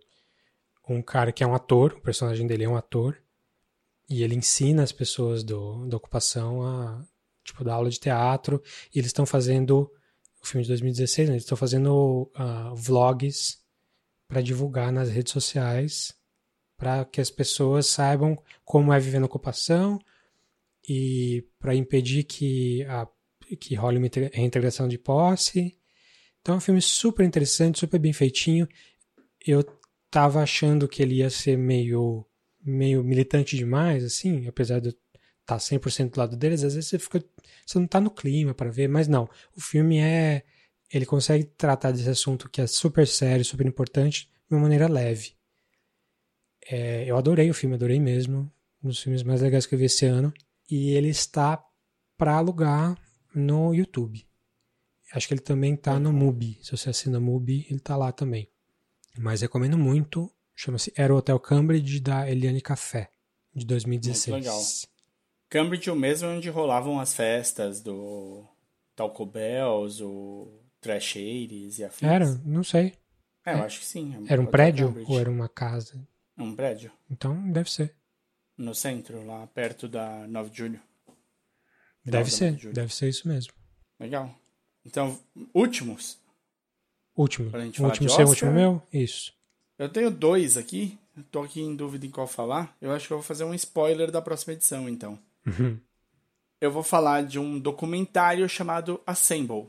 um cara que é um ator, o personagem dele é um ator, e ele ensina as pessoas do, da ocupação a tipo dar aula de teatro, e eles estão fazendo o filme de 2016, né? eles estão fazendo uh, vlogs para divulgar nas redes sociais, para que as pessoas saibam como é viver na ocupação e para impedir que, a, que role uma reintegração de posse. Então é um filme super interessante, super bem feitinho. Eu tava achando que ele ia ser meio meio militante demais, assim, apesar de estar tá 100% do lado deles, às vezes você fica você não tá no clima para ver, mas não. O filme é. Ele consegue tratar desse assunto que é super sério, super importante, de uma maneira leve. É, eu adorei o filme, adorei mesmo. Um dos filmes mais legais que eu vi esse ano. E ele está para alugar no YouTube. Acho que ele também tá no Mubi. Se você assina Mubi, ele tá lá também. Mas recomendo muito. Chama-se Era o Hotel Cambridge, da Eliane Café, de 2016. Muito legal. Cambridge, o mesmo onde rolavam as festas do Talco Bells, o Trash Aires e afins. Era? Não sei. É, eu acho que sim. É era um prédio ou era uma casa? Um prédio. Então deve ser. No centro, lá perto da 9 de julho. Deve ser, de deve ser isso mesmo. Legal. Então, últimos. Último. Pra gente último seu, último meu? Isso. Eu tenho dois aqui. Tô aqui em dúvida em qual falar. Eu acho que eu vou fazer um spoiler da próxima edição, então. Uhum. Eu vou falar de um documentário chamado Assemble.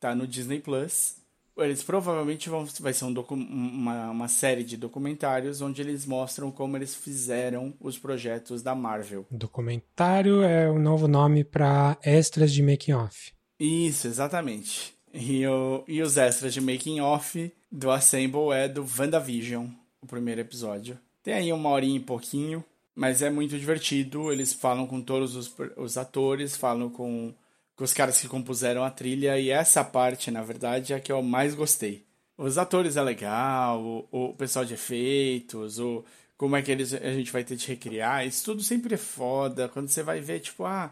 Tá no Disney Plus. Eles provavelmente vão vai ser um uma, uma série de documentários onde eles mostram como eles fizeram os projetos da Marvel. Documentário é o novo nome para extras de making off. Isso, exatamente. E, o, e os extras de making off do Assemble é do WandaVision, o primeiro episódio. Tem aí uma horinha e pouquinho. Mas é muito divertido. Eles falam com todos os, os atores, falam com, com os caras que compuseram a trilha. E essa parte, na verdade, é a que eu mais gostei. Os atores é legal, o, o pessoal de efeitos, o, como é que eles, a gente vai ter de recriar. Isso tudo sempre é foda. Quando você vai ver, tipo, ah,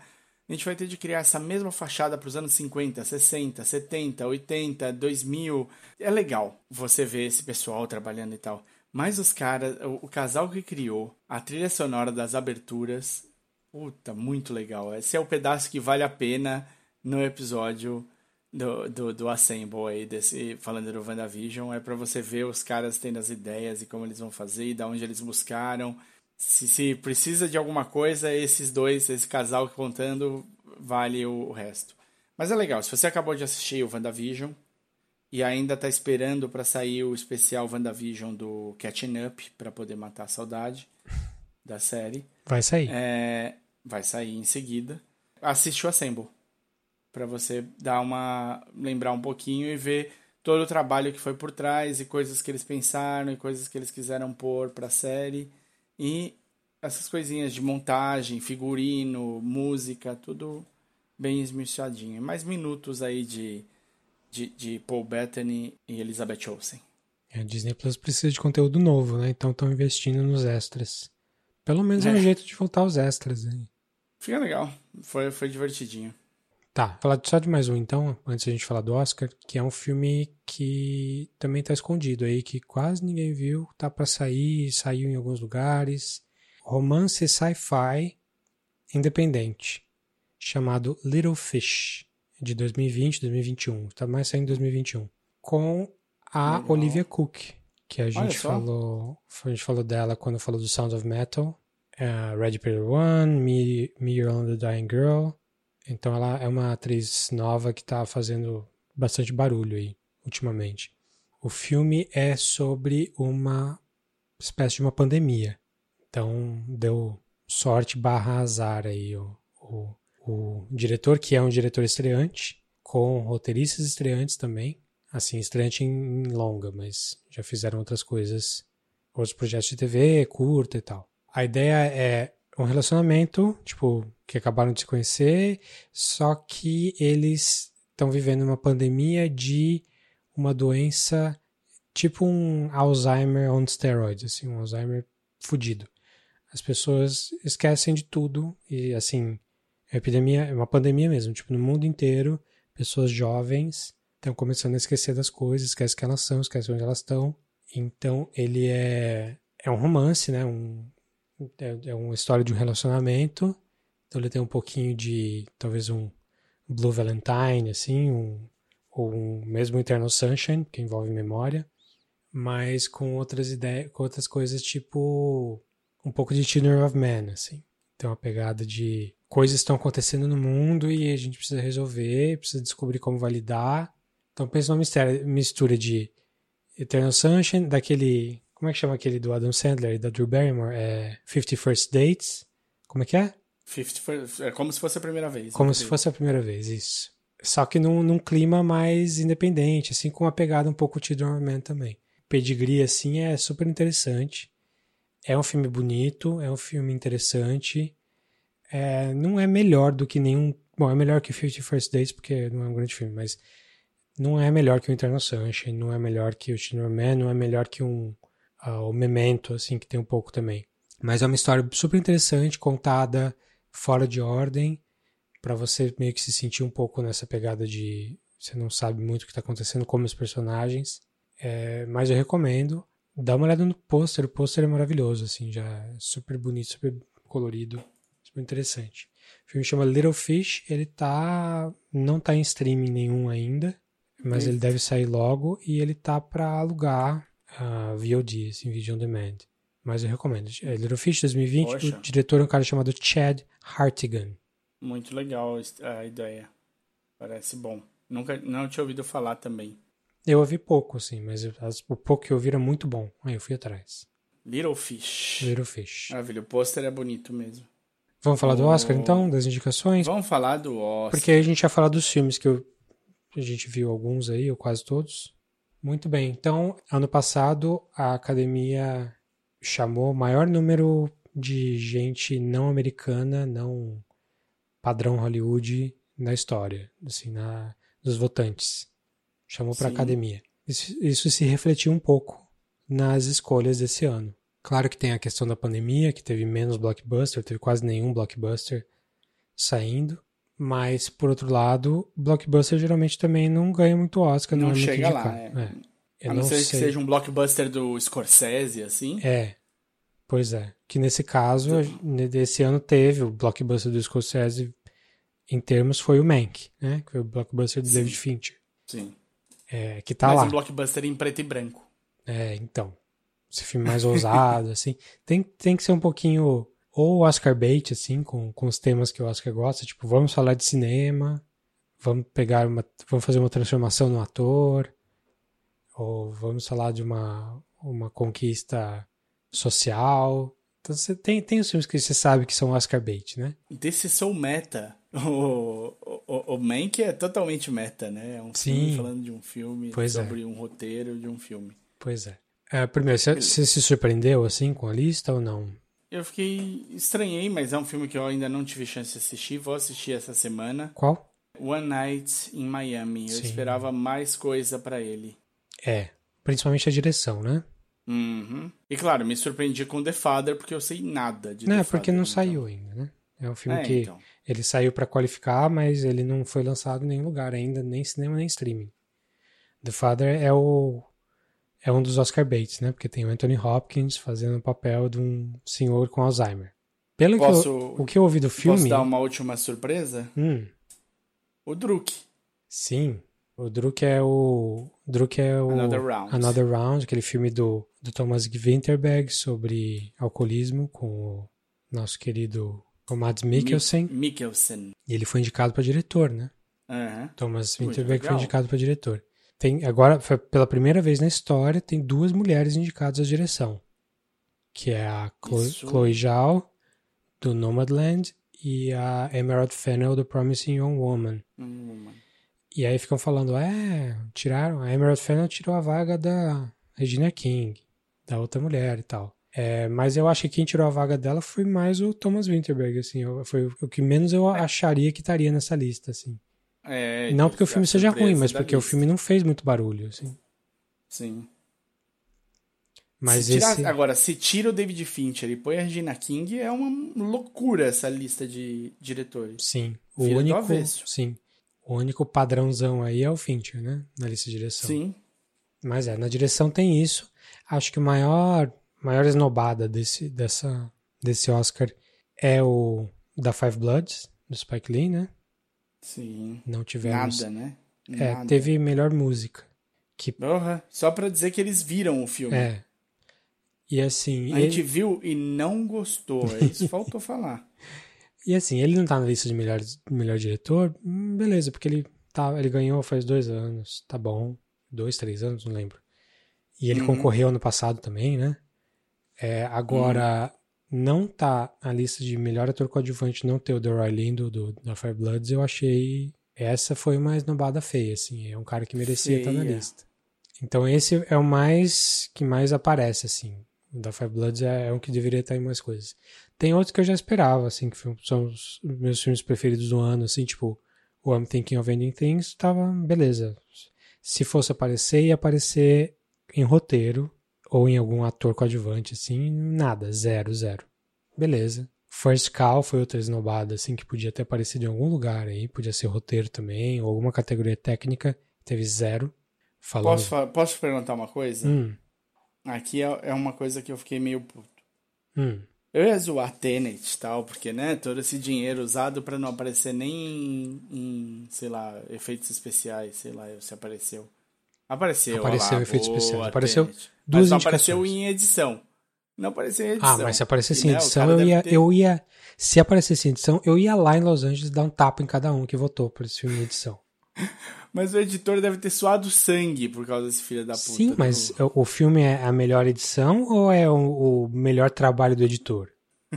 a gente vai ter de criar essa mesma fachada para os anos 50, 60, 70, 80, 2000. É legal você ver esse pessoal trabalhando e tal. Mas os caras, o, o, casal que criou a trilha sonora das aberturas, puta, muito legal. Esse é o pedaço que vale a pena no episódio do, do, do Assemble aí, desse, falando do WandaVision, é para você ver os caras tendo as ideias e como eles vão fazer, e da onde eles buscaram. Se, se precisa de alguma coisa, esses dois, esse casal contando, vale o, o resto. Mas é legal, se você acabou de assistir o WandaVision e ainda está esperando para sair o especial WandaVision do Catching Up para poder matar a saudade da série. Vai sair. É, vai sair em seguida. Assiste o Assemble para você dar uma lembrar um pouquinho e ver todo o trabalho que foi por trás e coisas que eles pensaram e coisas que eles quiseram pôr para a série e essas coisinhas de montagem, figurino, música, tudo bem esmiuçadinho. Mais minutos aí de, de, de Paul Bettany e Elizabeth Olsen. A Disney Plus precisa de conteúdo novo, né? Então estão investindo nos extras. Pelo menos é um jeito de voltar aos extras aí. Fica legal. Foi, foi divertidinho. Tá, falar só de mais um então, antes da gente falar do Oscar, que é um filme que também tá escondido aí, que quase ninguém viu, tá para sair, saiu em alguns lugares. Romance sci-fi independente, chamado Little Fish, de 2020, 2021, tá mais saindo em 2021, com a Legal. Olivia Cook, que a gente falou, a gente falou dela quando falou do Sound of Metal, uh, Ready Player One, Me, Me You're on the Dying Girl, então ela é uma atriz nova que está fazendo bastante barulho aí ultimamente. O filme é sobre uma espécie de uma pandemia. Então deu sorte barra azar aí o, o, o diretor, que é um diretor estreante, com roteiristas estreantes também. Assim, estreante em, em longa, mas já fizeram outras coisas, outros projetos de TV, curta e tal. A ideia é um relacionamento, tipo, que acabaram de se conhecer, só que eles estão vivendo uma pandemia de uma doença tipo um Alzheimer on steroids, assim, um Alzheimer fudido. As pessoas esquecem de tudo e assim, a epidemia é uma pandemia mesmo, tipo no mundo inteiro, pessoas jovens estão começando a esquecer das coisas, esquecem que elas são, esquecem onde elas estão. Então ele é é um romance, né? Um, é, é uma história de um relacionamento então ele tem um pouquinho de, talvez um Blue Valentine, assim, um, ou um mesmo Eternal Sunshine, que envolve memória, mas com outras ideias, com outras coisas tipo um pouco de Children of Man, assim. Tem uma pegada de coisas estão acontecendo no mundo e a gente precisa resolver, precisa descobrir como validar. Então pensa numa mistura de Eternal Sunshine, daquele. Como é que chama aquele do Adam Sandler e da Drew Barrymore? É 50 First Dates. Como é que é? 50 é como se fosse a primeira vez. Como se fosse a primeira vez, isso. Só que num, num clima mais independente, assim, com uma pegada um pouco Children Man também. Pedigree, assim, é super interessante. É um filme bonito, é um filme interessante. É, não é melhor do que nenhum. Bom, é melhor que Fifty First Dates, porque não é um grande filme, mas não é melhor que o Eternal Sunshine, não é melhor que o Children Man, não é melhor que um, uh, o Memento, assim, que tem um pouco também. Mas é uma história super interessante, contada fora de ordem, para você meio que se sentir um pouco nessa pegada de você não sabe muito o que está acontecendo como os personagens. É, mas eu recomendo. Dá uma olhada no pôster, o pôster é maravilhoso, assim, já é super bonito, super colorido, super interessante. O filme chama Little Fish, ele tá. não tá em streaming nenhum ainda, mas Eita. ele deve sair logo e ele tá para alugar uh, VOD, assim, Video on Demand. Mas eu recomendo. É Little Fish 2020, Poxa. o diretor é um cara chamado Chad Hartigan. Muito legal a ideia. Parece bom. Nunca não tinha ouvido falar também. Eu ouvi pouco, assim, mas o pouco que eu ouvi era muito bom. Aí eu fui atrás. Little Fish. Little Fish. Maravilha, o pôster é bonito mesmo. Vamos falar do Oscar, então, das indicações? Vamos falar do Oscar. Porque aí a gente ia falar dos filmes que eu, a gente viu alguns aí, ou quase todos. Muito bem, então, ano passado, a Academia chamou o maior número de gente não americana, não padrão Hollywood na história, assim, na, dos votantes. Chamou para academia. Isso, isso se refletiu um pouco nas escolhas desse ano. Claro que tem a questão da pandemia, que teve menos blockbuster, teve quase nenhum blockbuster saindo. Mas, por outro lado, blockbuster geralmente também não ganha muito Oscar. Não, não é chega lá. É. É. Eu a não, não ser sei. que seja um blockbuster do Scorsese, assim. É. Pois é. Que nesse caso, nesse ano teve o blockbuster do Scorsese em termos foi o Mank, né? Que foi o blockbuster do David Fincher. Sim. É, que tá Mas lá. um blockbuster em preto e branco. É, então. Esse filme mais ousado, assim. Tem, tem que ser um pouquinho. Ou Oscar bait, assim, com, com os temas que o Oscar gosta. Tipo, vamos falar de cinema. Vamos pegar uma. Vamos fazer uma transformação no ator. Ou vamos falar de uma, uma conquista social. Então você tem, tem os filmes que você sabe que são Oscar bait, né? Desse sou meta. O, o, o Mank é totalmente meta, né? É um filme Sim. falando de um filme Pois é. sobre um roteiro de um filme. Pois é. É, primeiro, você, você se surpreendeu, assim, com a lista ou não? Eu fiquei. estranhei, mas é um filme que eu ainda não tive chance de assistir. Vou assistir essa semana. Qual? One Night in Miami. Eu Sim. esperava mais coisa pra ele. É. Principalmente a direção, né? Uhum. E claro, me surpreendi com The Father, porque eu sei nada de Não, The é porque Father, não então. saiu ainda, né? É um filme É, que então. ele saiu pra qualificar, mas ele não foi lançado em nenhum lugar ainda, nem cinema nem streaming. The Father é o é um dos Oscar baits, né? Porque tem o Anthony Hopkins fazendo o papel de um senhor com Alzheimer. Pelo que Posso- eu, o que eu ouvi do filme, Posso dar uma última surpresa? hum, O Druk. sim, o Druk é o Druk é o Another Round. Another Round, aquele filme do, do Thomas Winterberg sobre alcoolismo com o nosso querido Mads Mikkelsen. Mikkelsen. E ele foi indicado para diretor, né? Aham. Thomas Winterberg foi indicado para diretor. Tem agora foi pela primeira vez na história tem duas mulheres indicadas à direção, que é a Chloe, Isso. Chloe Zhao do Nomadland e a Emerald Fennell do Promising Young Woman. Hum, E aí ficam falando, é, tiraram, a Emerald Fennell tirou a vaga da Regina King, da outra mulher e tal. É, mas eu acho que quem tirou a vaga dela foi mais o Thomas Winterberg, assim, eu- foi o que menos eu acharia que estaria nessa lista, assim. É, Não porque o filme seja ruim, mas da porque o lista. filme não fez muito barulho, assim. Sim. Mas Se tirar- esse... Agora, se tira o David Fincher e põe a Regina King, é uma loucura essa lista de diretores. Sim, o Vira único... Sim, o único padrãozão aí é o Fincher, né? Na lista de direção. Sim. Mas é, na direção tem isso. Acho que o maior, maior esnobada desse, dessa, desse Oscar é o da Five Bloods, do Spike Lee, né? Sim. Não tivemos. Nada, né? É, Nada. teve melhor música. Que, Porra, só pra dizer que eles viram o filme. é. E assim, A ele, gente viu e não gostou. É isso faltou falar. e assim, ele não tá na lista de melhor, melhor diretor, hum, beleza, porque ele, tá, ele ganhou faz dois anos, tá bom. Dois, três anos, não lembro. E ele Uhum. concorreu ano passado também, né? É, agora, não tá na lista de melhor ator coadjuvante não ter o Delroy Lindo do, da Fire Bloods, eu achei. Essa foi uma esnobada feia, assim. É um cara que merecia estar na Feia. lista. Então esse é o mais que mais aparece, assim. O da Five Bloods é, é um que deveria estar em mais coisas. Tem outros que eu já esperava, assim, que são os meus filmes preferidos do ano, assim, tipo, o I'm Thinking of Ending Things, tava beleza. Se fosse aparecer, ia aparecer em roteiro ou em algum ator coadjuvante, assim, nada, zero, zero. Beleza. First Call foi outra esnobada, assim, que podia ter aparecido em algum lugar aí, podia ser roteiro também, ou alguma categoria técnica, teve zero. Falando... Posso, posso perguntar uma coisa? Hum, Aqui é, é uma coisa que eu fiquei meio puto. hum. Eu ia zoar Tenet e tal, porque, né, todo esse dinheiro usado pra não aparecer nem em, em, sei lá, efeitos especiais, sei lá, se apareceu. Apareceu, Apareceu lá, efeitos especiais. Apareceu Tenet. Duas Mas não apareceu indicações. em edição. Não apareceu em edição. Ah, mas se aparecesse E, em né, edição, cara eu ia, ter- eu ia. Se aparecesse em edição, eu ia lá em Los Angeles dar um tapa em cada um que votou por esse filme em edição. Mas o editor deve ter suado sangue por causa desse filho da puta. Sim, mas o o filme é a melhor edição ou é o, o melhor trabalho do editor?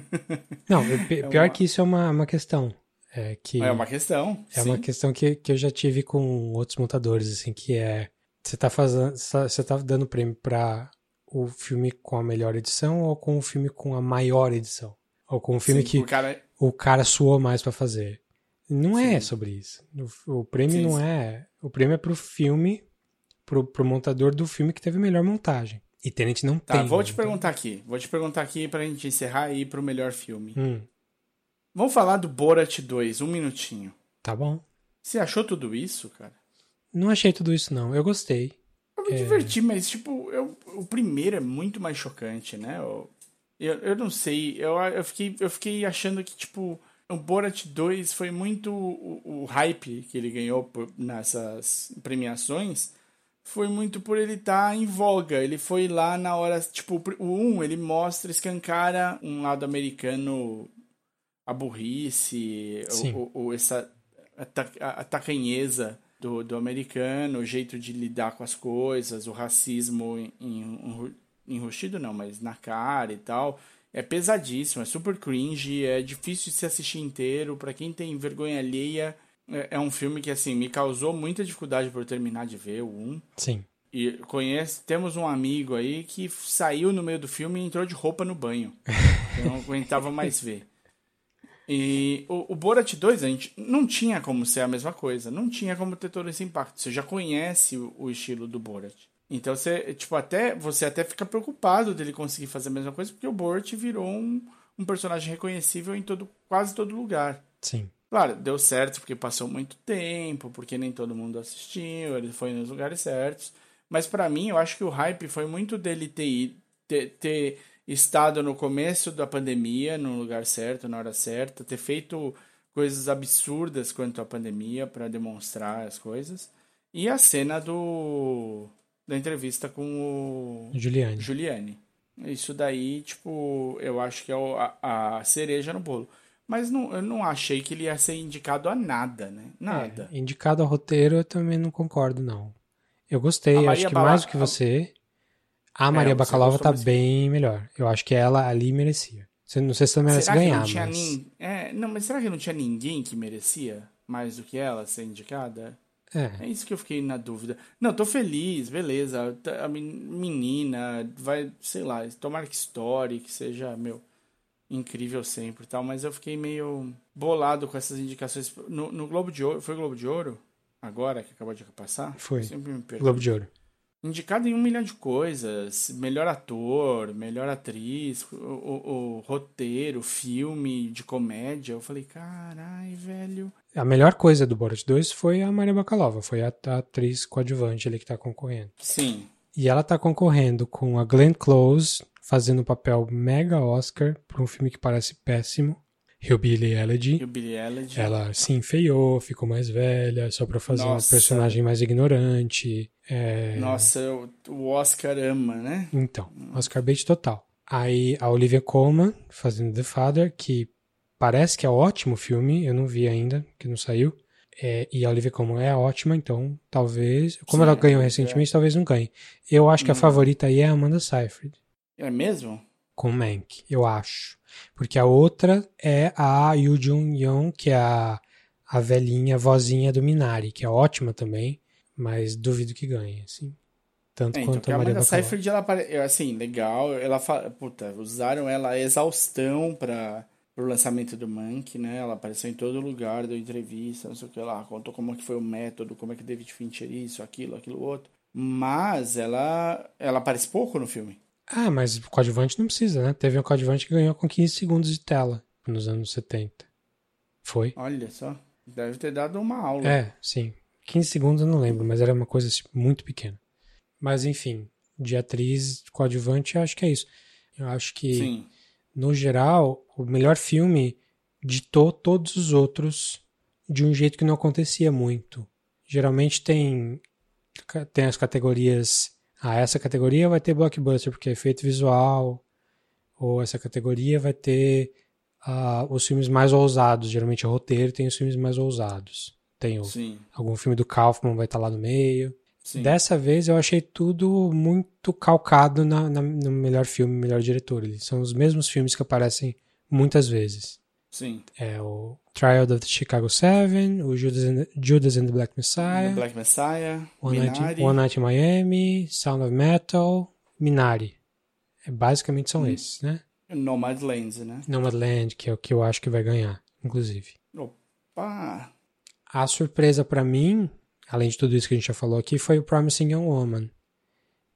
Não, é pi- pior uma- que isso é uma, uma questão. É que É uma questão. é sim. uma questão que, que eu já tive com outros montadores, assim, que é você tá fazendo, você tá dando prêmio pra o filme com a melhor edição ou com o filme com a maior edição? Ou com o filme Sim, que o cara... o cara suou mais pra fazer. Não é Sim. sobre isso. O, o prêmio Sim, não é. O prêmio é pro filme, pro, pro montador do filme que teve melhor montagem. E Tenet não Tá, tem. vou né? te perguntar aqui. Vou te perguntar aqui pra gente encerrar e ir pro melhor filme. Hum, Vamos falar do Borat 2, um minutinho. tá bom. Você achou tudo isso, cara? Não achei tudo isso, não. Eu gostei. Eu me diverti, mas, tipo, eu, o primeiro é muito mais chocante, né? Eu, eu, eu não sei, eu, eu, fiquei, eu fiquei achando que, tipo, o Borat 2 foi muito o, o hype que ele ganhou por, nessas premiações foi muito por ele estar tá em voga. Ele foi lá na hora, tipo, o 1, um, ele mostra, escancara um lado americano a burrice, o, o, essa a, a tacanheza do, do americano, o jeito de lidar com as coisas, o racismo enrustido não, mas na cara e tal. É pesadíssimo, é super cringe, é difícil de se assistir inteiro. para quem tem vergonha alheia, é, é, um filme que, assim, me causou muita dificuldade por terminar de ver o 1. Sim. E conhece, temos um amigo aí que saiu no meio do filme e entrou de roupa no banho. Eu não aguentava mais ver. E o, o Borat 2, a gente não tinha como ser a mesma coisa. Não tinha como ter todo esse impacto. Você já conhece o, o estilo do Borat. Então você, tipo, até você até fica preocupado dele conseguir fazer a mesma coisa, porque o Borat virou um, um personagem reconhecível em todo, quase todo lugar. Sim. Claro, deu certo porque passou muito tempo, porque nem todo mundo assistiu, ele foi nos lugares certos. Mas para mim, eu acho que o hype foi muito dele ter, ter, ter estado no começo da pandemia, no lugar certo, na hora certa, ter feito coisas absurdas quanto à pandemia para demonstrar as coisas. E a cena do da entrevista com o Giuliani. Giuliani. Isso daí, tipo, eu acho que é a, a cereja no bolo. Mas não, eu não achei que ele ia ser indicado a nada, né? Nada. É, indicado a roteiro eu também não concordo, não. Eu gostei, acho que mais do que você. A é, Maria é, Bacalova tá bem melhor. Eu acho que ela ali merecia. Não sei se ela merece será ganhar, que não mas... Nin... É, não, mas será que não tinha ninguém que merecia mais do que ela ser indicada? É. É isso que eu fiquei na dúvida. Não, tô feliz, beleza. A menina vai, sei lá, tomara que story, que seja, meu, incrível sempre tal. Mas eu fiquei meio bolado com essas indicações. No, no Globo de Ouro, foi Globo de Ouro? Agora, que acabou de passar? Foi. Globo de Ouro indicado em um milhão de coisas. Melhor ator, melhor atriz, o, o, o roteiro, filme de comédia. Eu falei, carai, velho. A melhor coisa do Borat 2 foi a Maria Bakalova, foi a, a atriz coadjuvante ali que tá concorrendo. Sim. E ela tá concorrendo com a Glenn Close, fazendo o papel mega Oscar para um filme que parece péssimo. Hillbilly Elegy. Hillbilly Elegy. Ela se enfeiou, ficou mais velha, só pra fazer Nossa. um personagem mais ignorante. É... Nossa, o Oscar ama, né? Então, Oscar bait total. Aí a Olivia Colman fazendo The Father, que parece que é ótimo filme, eu não vi ainda, que não saiu. É, e a Olivia Colman é ótima, então talvez. Como Sim, ela ganhou é. recentemente, é. talvez não ganhe. Eu acho que a hum. favorita aí é a Amanda Seyfried. É mesmo? Com Mank, eu acho. Porque a outra é a Yu Jung Young, que é a, a velhinha vozinha do Minari, que é ótima também, mas duvido que ganhe, assim. Tanto é, quanto então, a Maria Amanda Seyfried, ela assim, legal, ela puta, usaram ela a exaustão para o lançamento do Mank, né? Ela apareceu em todo lugar, deu entrevista, não sei o que lá, contou como é que foi o método, como é que David Fincher isso, aquilo, aquilo outro. Mas ela ela aparece pouco no filme. Ah, mas coadjuvante não precisa, né? Teve um coadjuvante que ganhou com 15 segundos de tela nos anos 70. Foi. Olha só. Deve ter dado uma aula. É, sim. 15 segundos eu não lembro, mas era uma coisa tipo, muito pequena. Mas enfim, de atriz coadjuvante, eu acho que é isso. Eu acho que, sim. no geral, o melhor filme ditou todos os outros de um jeito que não acontecia muito. Geralmente tem, tem as categorias ah, essa categoria vai ter blockbuster porque é efeito visual, ou essa categoria vai ter uh, os filmes mais ousados. Geralmente o roteiro tem os filmes mais ousados. Tem o, algum filme do Kaufman vai estar tá lá no meio. Sim. Dessa vez eu achei tudo muito calcado na, na, no melhor filme, melhor diretor. São os mesmos filmes que aparecem muitas vezes. Sim. É o Trial of the Chicago Seven, o Judas and, Judas and the Black Messiah. The Black Messiah. One Night, One Night in Miami, Sound of Metal, Minari. É, basicamente são hum. esses, né? Nomadland, né? Nomadland, que é o que eu acho que vai ganhar, inclusive. Opa! A surpresa para mim, além de tudo isso que a gente já falou aqui, foi o Promising Young Woman.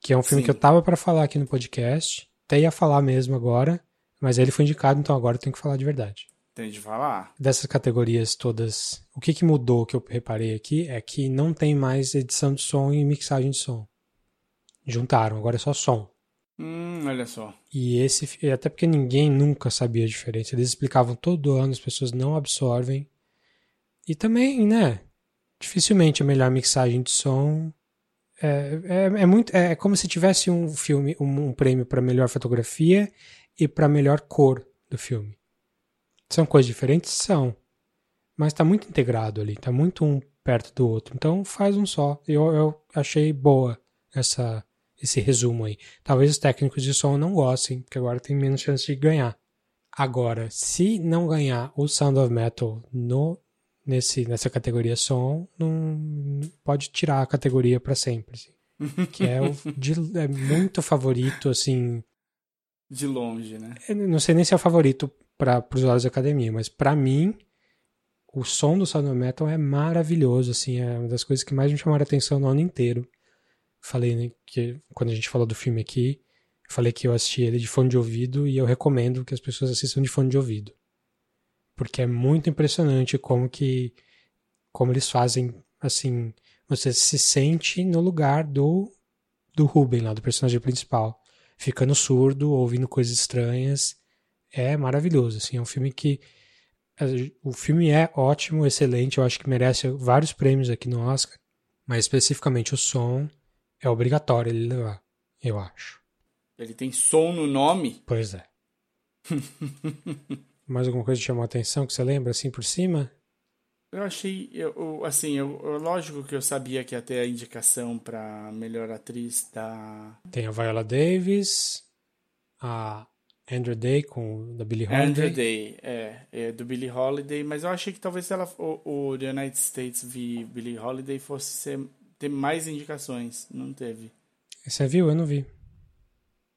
Que é um filme Sim. que eu tava para falar aqui no podcast. Até ia falar mesmo agora, mas ele foi indicado, então agora eu tenho que falar de verdade. Tem de falar. Dessas categorias todas, o que, que mudou que eu reparei aqui é que não tem mais edição de som e mixagem de som. Juntaram, agora é só som. Hum, olha só. E esse, até porque ninguém nunca sabia a diferença. Eles explicavam todo ano, as pessoas não absorvem. E também, né? Dificilmente a melhor mixagem de som. É, é, é muito, é, como se tivesse um filme, um, um prêmio para melhor fotografia e para melhor cor do filme. São coisas diferentes? São. Mas está muito integrado ali, está muito um perto do outro. Então faz um só. Eu, eu achei boa essa, esse resumo aí. Talvez os técnicos de som não gostem, porque agora tem menos chance de ganhar. Agora, se não ganhar o Sound of Metal no, nesse, nessa categoria som, não pode tirar a categoria para sempre. Assim. que é, o, de, é muito favorito, assim. De longe, né? Não sei nem se é o favorito para os usuários da academia, mas para mim, o som do Sound of Metal é maravilhoso, assim, é uma das coisas que mais me chamaram a atenção no ano inteiro. Falei né, que quando a gente falou do filme aqui, falei que eu assisti ele de fone de ouvido e eu recomendo que as pessoas assistam de fone de ouvido. Porque é muito impressionante como que como eles fazem assim, você se sente no lugar do do Ruben lá, do personagem principal, ficando surdo, ouvindo coisas estranhas. É maravilhoso, assim, é um filme que o filme é ótimo, excelente, eu acho que merece vários prêmios aqui no Oscar, mas especificamente o som é obrigatório ele levar, eu acho. Ele tem som no nome? Pois é. Mais alguma coisa que chamou a atenção que você lembra assim por cima? Eu achei, eu, assim, eu, lógico que eu sabia que ia ter a indicação para melhor atriz da. Tem a Viola Davis, a Andrew Day com da Billie Holiday. Andrew Day, é, é do Billie Holiday, mas eu achei que talvez ela o, o The United States v Billie Holiday fosse ser, ter mais indicações, não teve. Você viu? Eu não vi.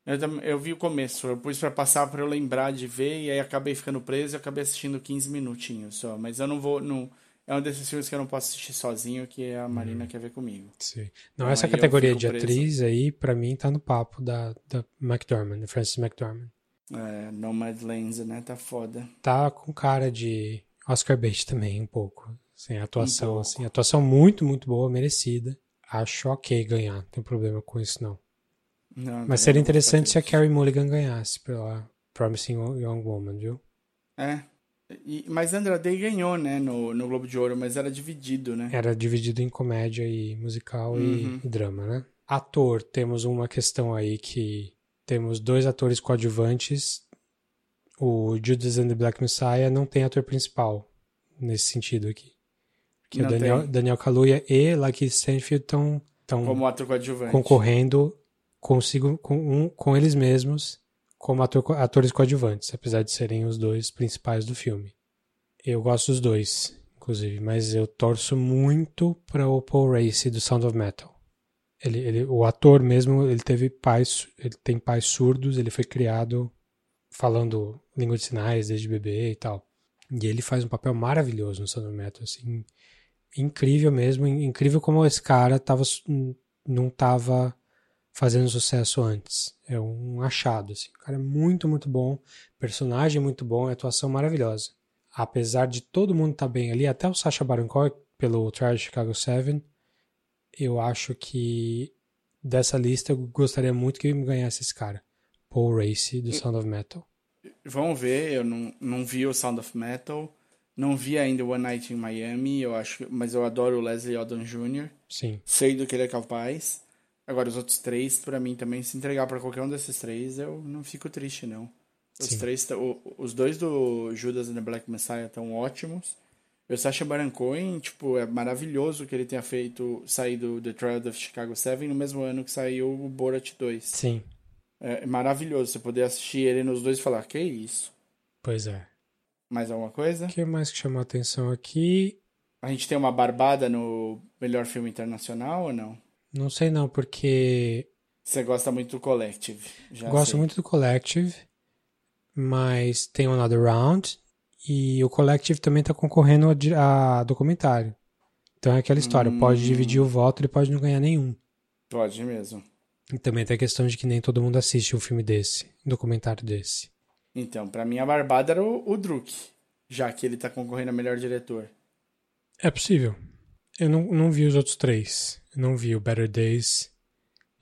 Eu, eu vi o começo, eu pus para passar para eu lembrar de ver e aí acabei ficando preso e acabei assistindo 15 minutinhos só, mas eu não vou não é um desses filmes que eu não posso assistir sozinho, que a Marina hum. quer ver comigo. Sim. Não, então, essa categoria de preso. atriz aí, para mim, tá no papo da, da McDormand, da Frances McDormand. É, Nomadlands, né? Tá foda. Tá com cara de Oscar bait também, um pouco. Assim, atuação, um assim, atuação muito, muito boa, merecida. Acho ok ganhar, não tem problema com isso não. Não Mas seria interessante se a Carrie Mulligan ganhasse pela Promising Young Woman, viu? É. E, mas Andra Day ganhou, né, no, no Globo de Ouro, mas era dividido, né? Era dividido em comédia e musical uhum. e, e drama, né? Ator, temos uma questão aí que temos dois atores coadjuvantes. O Judas and the Black Messiah não tem ator principal nesse sentido aqui. Porque o Daniel, Daniel Kaluuya e Lucky Stanfield estão como ator coadjuvante. concorrendo consigo com, um, com eles mesmos como ator, atores coadjuvantes, apesar de serem os dois principais do filme. Eu gosto dos dois, inclusive, mas eu torço muito para o Paul Race do Sound of Metal. Ele, ele, o ator mesmo, ele teve pais, ele tem pais surdos, ele foi criado falando língua de sinais desde bebê e tal. E ele faz um papel maravilhoso no Sound Metal, assim, incrível mesmo, incrível como esse cara tava, não tava fazendo sucesso antes. É um achado, assim. O cara é muito, muito bom, personagem muito bom, atuação maravilhosa. Apesar de todo mundo estar tá bem ali, até o Sacha Baron Cohen pelo Trial Chicago 7, eu acho que dessa lista eu gostaria muito que ganhasse esse cara. Paul Race, do Sound of Metal. Vamos ver, eu não, não vi o Sound of Metal. Não vi ainda One Night in Miami, eu acho, mas eu adoro o Leslie Odom Jr. Sim. Sei do que ele é capaz. Agora, os outros três, para mim também, se entregar para qualquer um desses três, eu não fico triste, não. Os Sim. três, os dois do Judas and the Black Messiah estão ótimos. O Sacha Baron Cohen, tipo, é maravilhoso que ele tenha feito sair do The Trial of Chicago 7 no mesmo ano que saiu o Borat 2. Sim. É maravilhoso você poder assistir ele nos dois e falar, que isso? Pois é. Mais alguma coisa? O que mais que chamou a atenção aqui? A gente tem uma barbada no melhor filme internacional ou não? Não sei não, porque... Você gosta muito do Collective. Gosto sei. muito do Collective, mas tem Another Round e o Collective também está concorrendo a, a, documentário. Então é aquela história, hum. pode dividir o voto, ele pode não ganhar nenhum. Pode mesmo. E também tem a questão de que nem todo mundo assiste um filme desse, um documentário desse. Então, para mim a barbada era o, o Druk, já que ele está concorrendo a melhor diretor. É possível. Eu não, não vi os outros três. Eu não vi o Better Days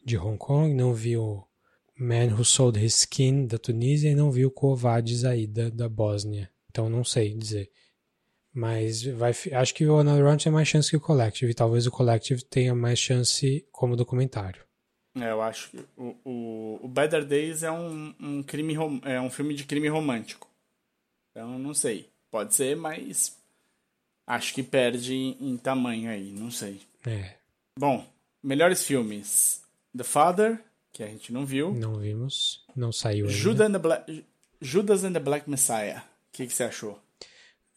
de Hong Kong, não vi o Man Who Sold His Skin, da Tunísia, e não vi o Covades aí, da, da Bósnia. Então não sei dizer. Mas vai, acho que o Another Round tem mais chance que o Collective. E talvez o Collective tenha mais chance como documentário. É, eu acho que o, o, o Better Days é um, um, crime, é um filme de crime romântico. Então não sei. Pode ser, mas acho que perde em, tamanho aí, não sei. É. Bom, melhores filmes. The Father, que a gente não viu. Não vimos. Não saiu ainda. Judas and the Black, Judas and the Black Messiah. O que, que você achou?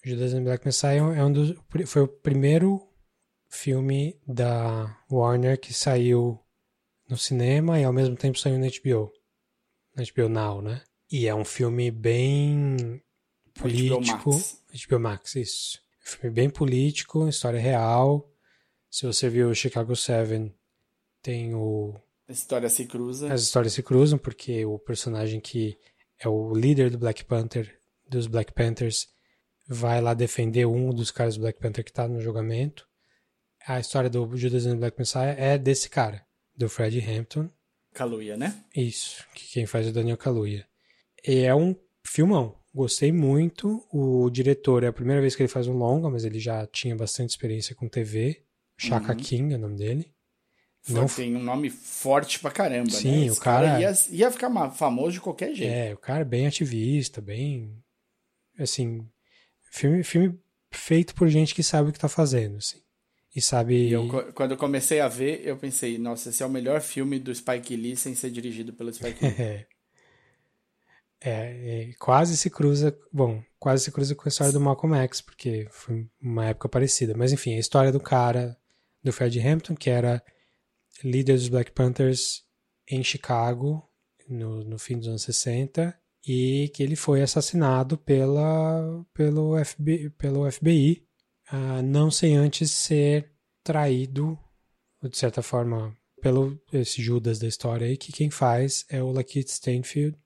Judas and Black Messiah é um dos, foi o primeiro filme da Warner que saiu no cinema e ao mesmo tempo saiu na HBO. Na HBO Now, né? E é um filme bem político. HBO Max. HBO Max, isso. Filme bem político, história real. Se você viu o Chicago 7, tem o. A história se cruza. As histórias se cruzam, porque o personagem que é o líder do Black Panther, dos Black Panthers, vai lá defender um dos caras do Black Panther que tá no julgamento. A história do Judas and the Black Messiah é desse cara, do Fred Hampton. Kaluuya, né? Isso, que quem faz é o Daniel Kaluuya. E é um filmão. Gostei muito. O diretor é a primeira vez que ele faz um longa, mas ele já tinha bastante experiência com TV. Chaka Uhum. King é o nome dele. Não Não tem um nome forte pra caramba, Sim, né? o cara, cara- ia, ia ficar famoso de qualquer jeito. É, o cara é bem ativista, bem. Assim. Filme, filme feito por gente que sabe o que tá fazendo, assim. E sabe. E eu, quando eu comecei a ver, eu pensei, nossa, esse é o melhor filme do Spike Lee sem ser dirigido pelo Spike Lee. É. Quase se cruza, bom, quase se cruza com a história do Malcolm X, porque foi uma época parecida. Mas enfim, a história do cara, do Fred Hampton, que era líder dos Black Panthers em Chicago, no, no fim dos anos 60, e que ele foi assassinado pela, pelo, FBI, pelo FBI, ah, não sem antes ser traído, de certa forma, pelo esse Judas da história aí, que quem faz é o Lakeith Stanfield,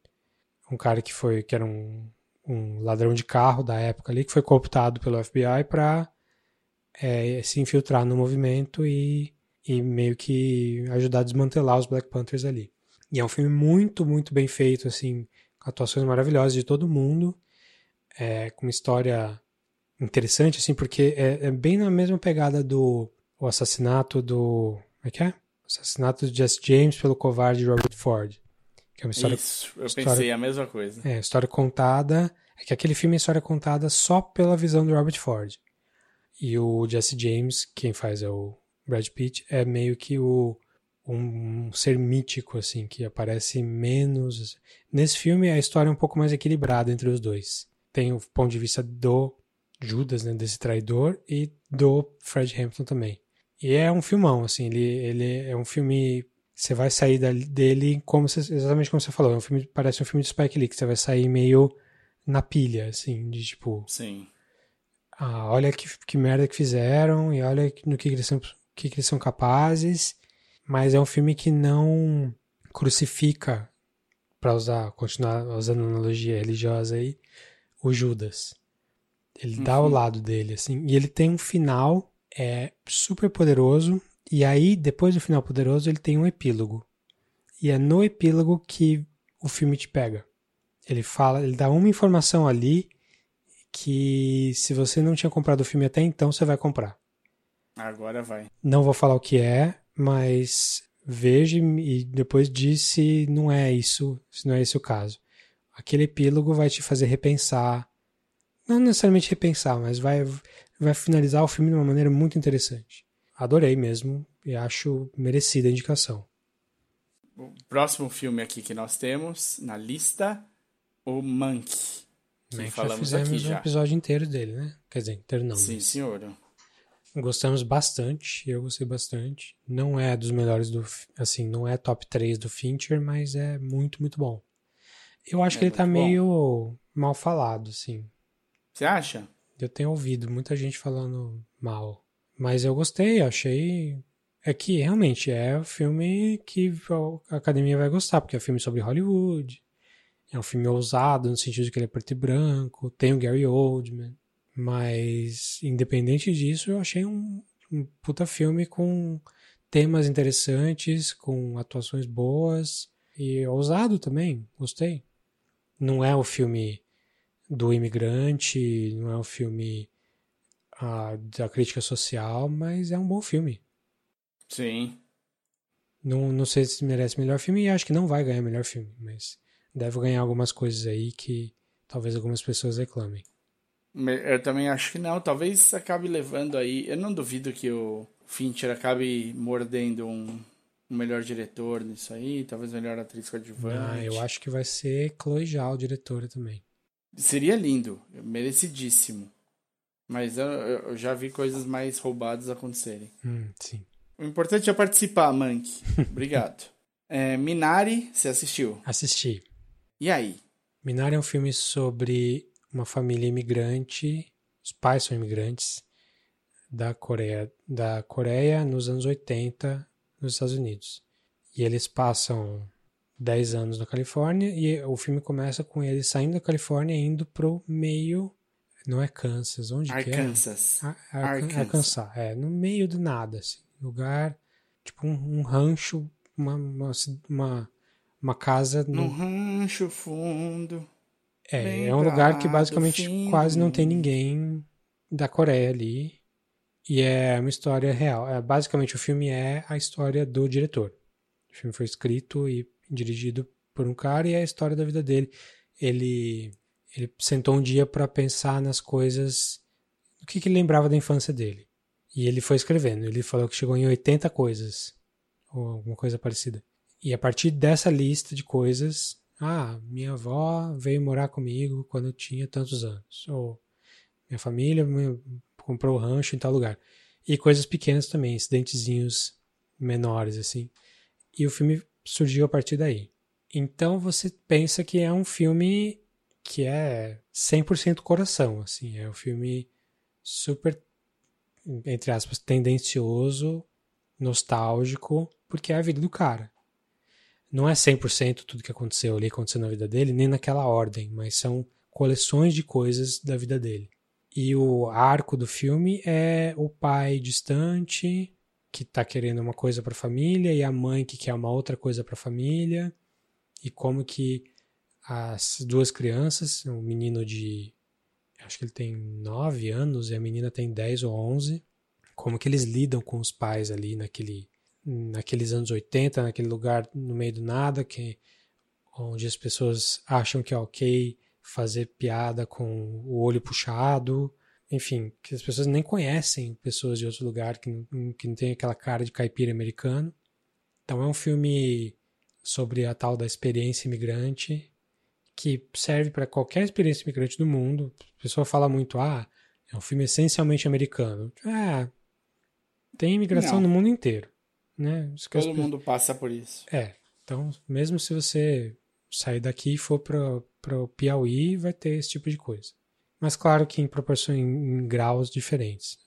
um cara que foi que era um, um ladrão de carro da época ali, que foi cooptado pelo FBI para se infiltrar no movimento e, e meio que ajudar a desmantelar os Black Panthers ali. E é um filme muito, muito bem feito, assim, com atuações maravilhosas de todo mundo, é, com uma história interessante, assim, porque é, é bem na mesma pegada do o assassinato do. Como é que é? O assassinato de Jesse James pelo covarde Robert Ford. Que é uma história Isso, eu história- pensei a mesma coisa. é, história contada. É que aquele filme é história contada só pela visão do Robert Ford. E o Jesse James, quem faz é o Brad Pitt, é meio que o, um ser mítico, assim, que aparece menos. Nesse filme, a história é um pouco mais equilibrada entre os dois. Tem o ponto de vista do Judas, né, desse traidor, e do Fred Hampton também. E é um filmão, assim, ele, ele é um filme você vai sair dele como você- exatamente como você falou. É um filme, parece um filme de Spike Lee, que você vai sair meio na pilha, assim, de tipo, Sim. ah, olha que, que merda que fizeram e olha no que, que eles são, que, que eles são capazes. Mas é um filme que não crucifica, para usar, continuar usando analogia religiosa aí, o Judas. Ele dá o Uhum. lado dele, assim, e ele tem um final é super poderoso. E aí, depois do final poderoso, ele tem um epílogo. E é no epílogo que o filme te pega. Ele fala, ele dá uma informação ali que se você não tinha comprado o filme até então, você vai comprar. Agora vai. Não vou falar o que é, mas veja e depois diz se não é isso, se não é esse o caso. Aquele epílogo vai te fazer repensar, não necessariamente repensar, mas vai, vai finalizar o filme de uma maneira muito interessante. Adorei mesmo e acho merecida a indicação. O próximo filme aqui que nós temos na lista, o Monkey. Que Né, que já falamos fizemos um já. episódio inteiro dele, né? Quer dizer, inteiro não. Sim, mas senhor. Gostamos bastante, eu gostei bastante. Não é dos melhores do, assim, não é top 3 do Fincher, mas é muito, muito bom. Eu acho É que ele tá bom. meio mal falado, assim. Você acha? Eu tenho ouvido muita gente falando mal. Mas eu gostei, achei. É que realmente é um filme que a academia vai gostar, porque é um filme sobre Hollywood. É um filme ousado, no sentido de que ele é preto e branco. Tem o Gary Oldman. Mas, independente disso, eu achei um, um puta filme com temas interessantes, com atuações boas. e ousado também, gostei. Não é o filme do imigrante, não é o filme ah, da crítica social, mas é um bom filme. Sim. Não, não sei se merece melhor filme e acho que não vai ganhar melhor filme, mas deve ganhar algumas coisas aí que talvez algumas pessoas reclamem. Eu também acho que não. Talvez acabe levando aí. Eu não duvido que o Fincher acabe mordendo um, um melhor diretor nisso aí. Talvez melhor atriz coadjuvante. Ah, eu acho que vai ser Chloe Zhao, diretora também. Seria lindo, merecidíssimo. Mas eu, eu já vi coisas mais roubadas acontecerem. Hum, sim. O importante é participar, Mank. Obrigado. é, Minari, você assistiu? Assisti. E aí? Minari é um filme sobre uma família imigrante, os pais são imigrantes da Coreia, da Coreia nos anos 80 nos Estados Unidos. E eles passam 10 anos na Califórnia e o filme começa com eles saindo da Califórnia e indo pro meio não é Kansas, onde Arkansas. que é? Ar Arkansas. Arkansas, é, no meio do nada, assim, lugar, tipo um, um rancho, uma, uma, uma, uma casa... No... Num rancho fundo. É, é um lugar que basicamente quase não tem ninguém da Coreia ali. E é uma história real. É, basicamente, o filme é a história do diretor. O filme foi escrito e dirigido por um cara e é a história da vida dele. Ele, ele sentou um dia para pensar nas coisas, o que, que ele lembrava da infância dele. E ele foi escrevendo. Ele falou que chegou em 80 coisas, ou alguma coisa parecida. E a partir dessa lista de coisas, ah, minha avó veio morar comigo quando eu tinha tantos anos. Ou minha família comprou rancho em tal lugar. E coisas pequenas também, incidentezinhos menores, assim. E o filme surgiu a partir daí. Então você pensa que é um filme que é 100% coração, assim. É um filme super, entre aspas, tendencioso, nostálgico, porque é a vida do cara não é 100% tudo que aconteceu ali, aconteceu na vida dele, nem naquela ordem, mas são coleções de coisas da vida dele. E o arco do filme é o pai distante, que tá querendo uma coisa para a família, e a mãe que quer uma outra coisa para a família, e como que as duas crianças, um menino de. acho que ele tem 9 anos e a menina tem 10 ou 11, como que eles lidam com os pais ali naquele naqueles anos 80, naquele lugar no meio do nada, que onde as pessoas acham que é ok fazer piada com o olho puxado, enfim, que as pessoas nem conhecem pessoas de outro lugar que não, que não tem aquela cara de caipira americano. Então é um filme sobre a tal da experiência imigrante que serve para qualquer experiência imigrante do mundo. A pessoa fala muito, ah, é um filme essencialmente americano. Ah, tem imigração não. no mundo inteiro. Né? Todo mundo passa por isso. É. Então, mesmo se você sair daqui e for para o Piauí, vai ter esse tipo de coisa. Mas claro que em proporções, em graus diferentes.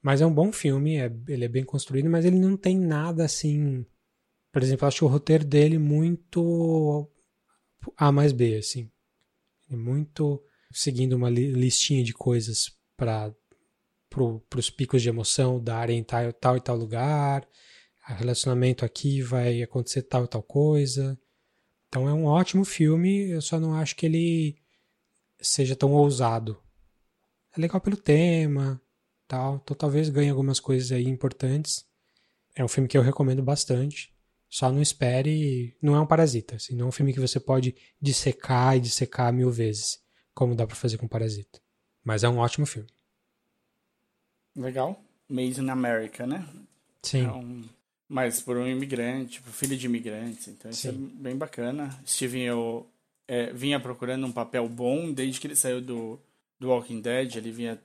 Mas é um bom filme, é, ele é bem construído, mas ele não tem nada assim. Por exemplo, eu acho o roteiro dele muito A mais B, assim. É muito seguindo uma listinha de coisas para pro, os picos de emoção darem em tal, tal e tal lugar relacionamento aqui vai acontecer tal e tal coisa. Então é um ótimo filme, eu só não acho que ele seja tão ousado. É legal pelo tema, tal, então talvez ganhe algumas coisas aí importantes. É um filme que eu recomendo bastante. Só não espere, não é um parasita, assim, não é um filme que você pode dissecar e dissecar mil vezes, como dá para fazer com Parasita. Mas é um ótimo filme. Legal. Made in America, né? Sim. É mas por um imigrante, por filho de imigrantes. Então isso é Sim. é bem bacana. Steven eu é, vinha procurando um papel bom desde que ele saiu do, do Walking Dead. Ele vinha.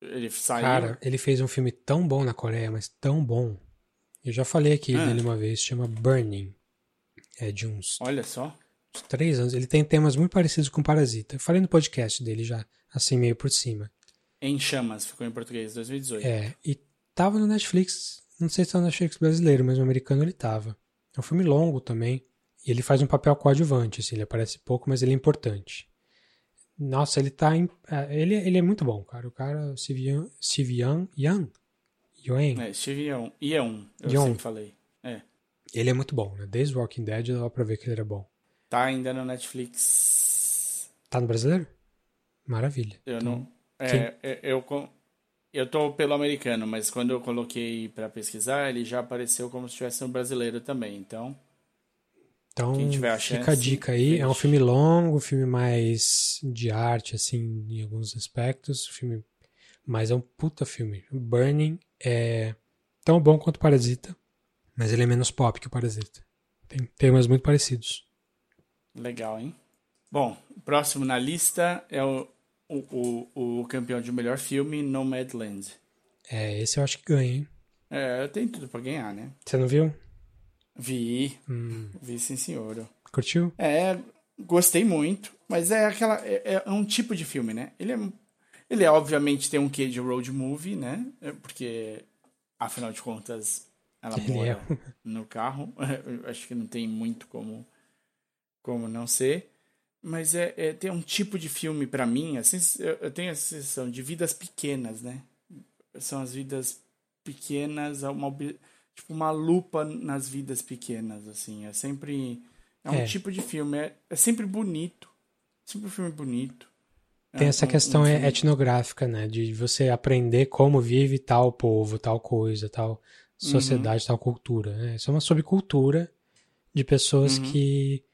Ele saiu. Cara, ele fez um filme tão bom na Coreia, mas tão bom. Eu já falei aqui ah. dele uma vez, chama Burning. É de uns. Olha só. Uns três anos. Ele tem temas muito parecidos com Parasita. Eu falei no podcast dele já, assim, meio por cima. Em Chamas, ficou em português, 2018. É, e tava no Netflix não sei se tá no Netflix brasileiro, mas no americano ele tava. É um filme longo também. E ele faz um papel coadjuvante, assim, ele aparece pouco, mas ele é importante. Nossa, ele tá. Em, é, ele, ele é muito bom, cara. O cara, Steve Young. Young? É, Steve Young. Young, eu Young. sempre falei. É. Ele é muito bom, né? Desde Walking Dead dá pra ver que ele era bom. Tá ainda no Netflix. Tá no brasileiro? Maravilha. Eu não. É, é, eu, eu, tô pelo americano, mas quando eu coloquei pra pesquisar, ele já apareceu como se estivesse no brasileiro também. Então, Então, Quem tiver a fica a chance, dica aí. É um filme longo, um filme mais de arte, assim, em alguns aspectos. um Filme, mas é um puta filme. Burning é tão bom quanto Parasita, mas ele é menos pop que o Parasita. Tem temas muito parecidos. legal, hein? Bom, o próximo na lista é o, o, o, o campeão de melhor filme, Nomadland. É, esse eu acho que ganha, hein? É, tem tudo pra ganhar, né? Você não viu? Vi, Hum, vi sim, senhor. curtiu? É, gostei muito, mas é aquela é, é um tipo de filme, né? Ele é ele é, obviamente tem um quê de road movie, né? É, Porque afinal de contas ela mora é. no carro. Acho que não tem muito como como não ser. Mas é, é tem um tipo de filme pra mim, assim, eu, tenho a sensação de vidas pequenas, né? São as vidas pequenas, uma tipo uma lupa nas vidas pequenas, assim. É sempre é um É. tipo de filme, é, é sempre bonito, sempre um filme bonito. Tem essa um- questão filme- etnográfica, né? De você aprender como vive tal povo, tal coisa, tal Uhum. sociedade, tal cultura. Né? Isso é uma subcultura de pessoas Uhum. que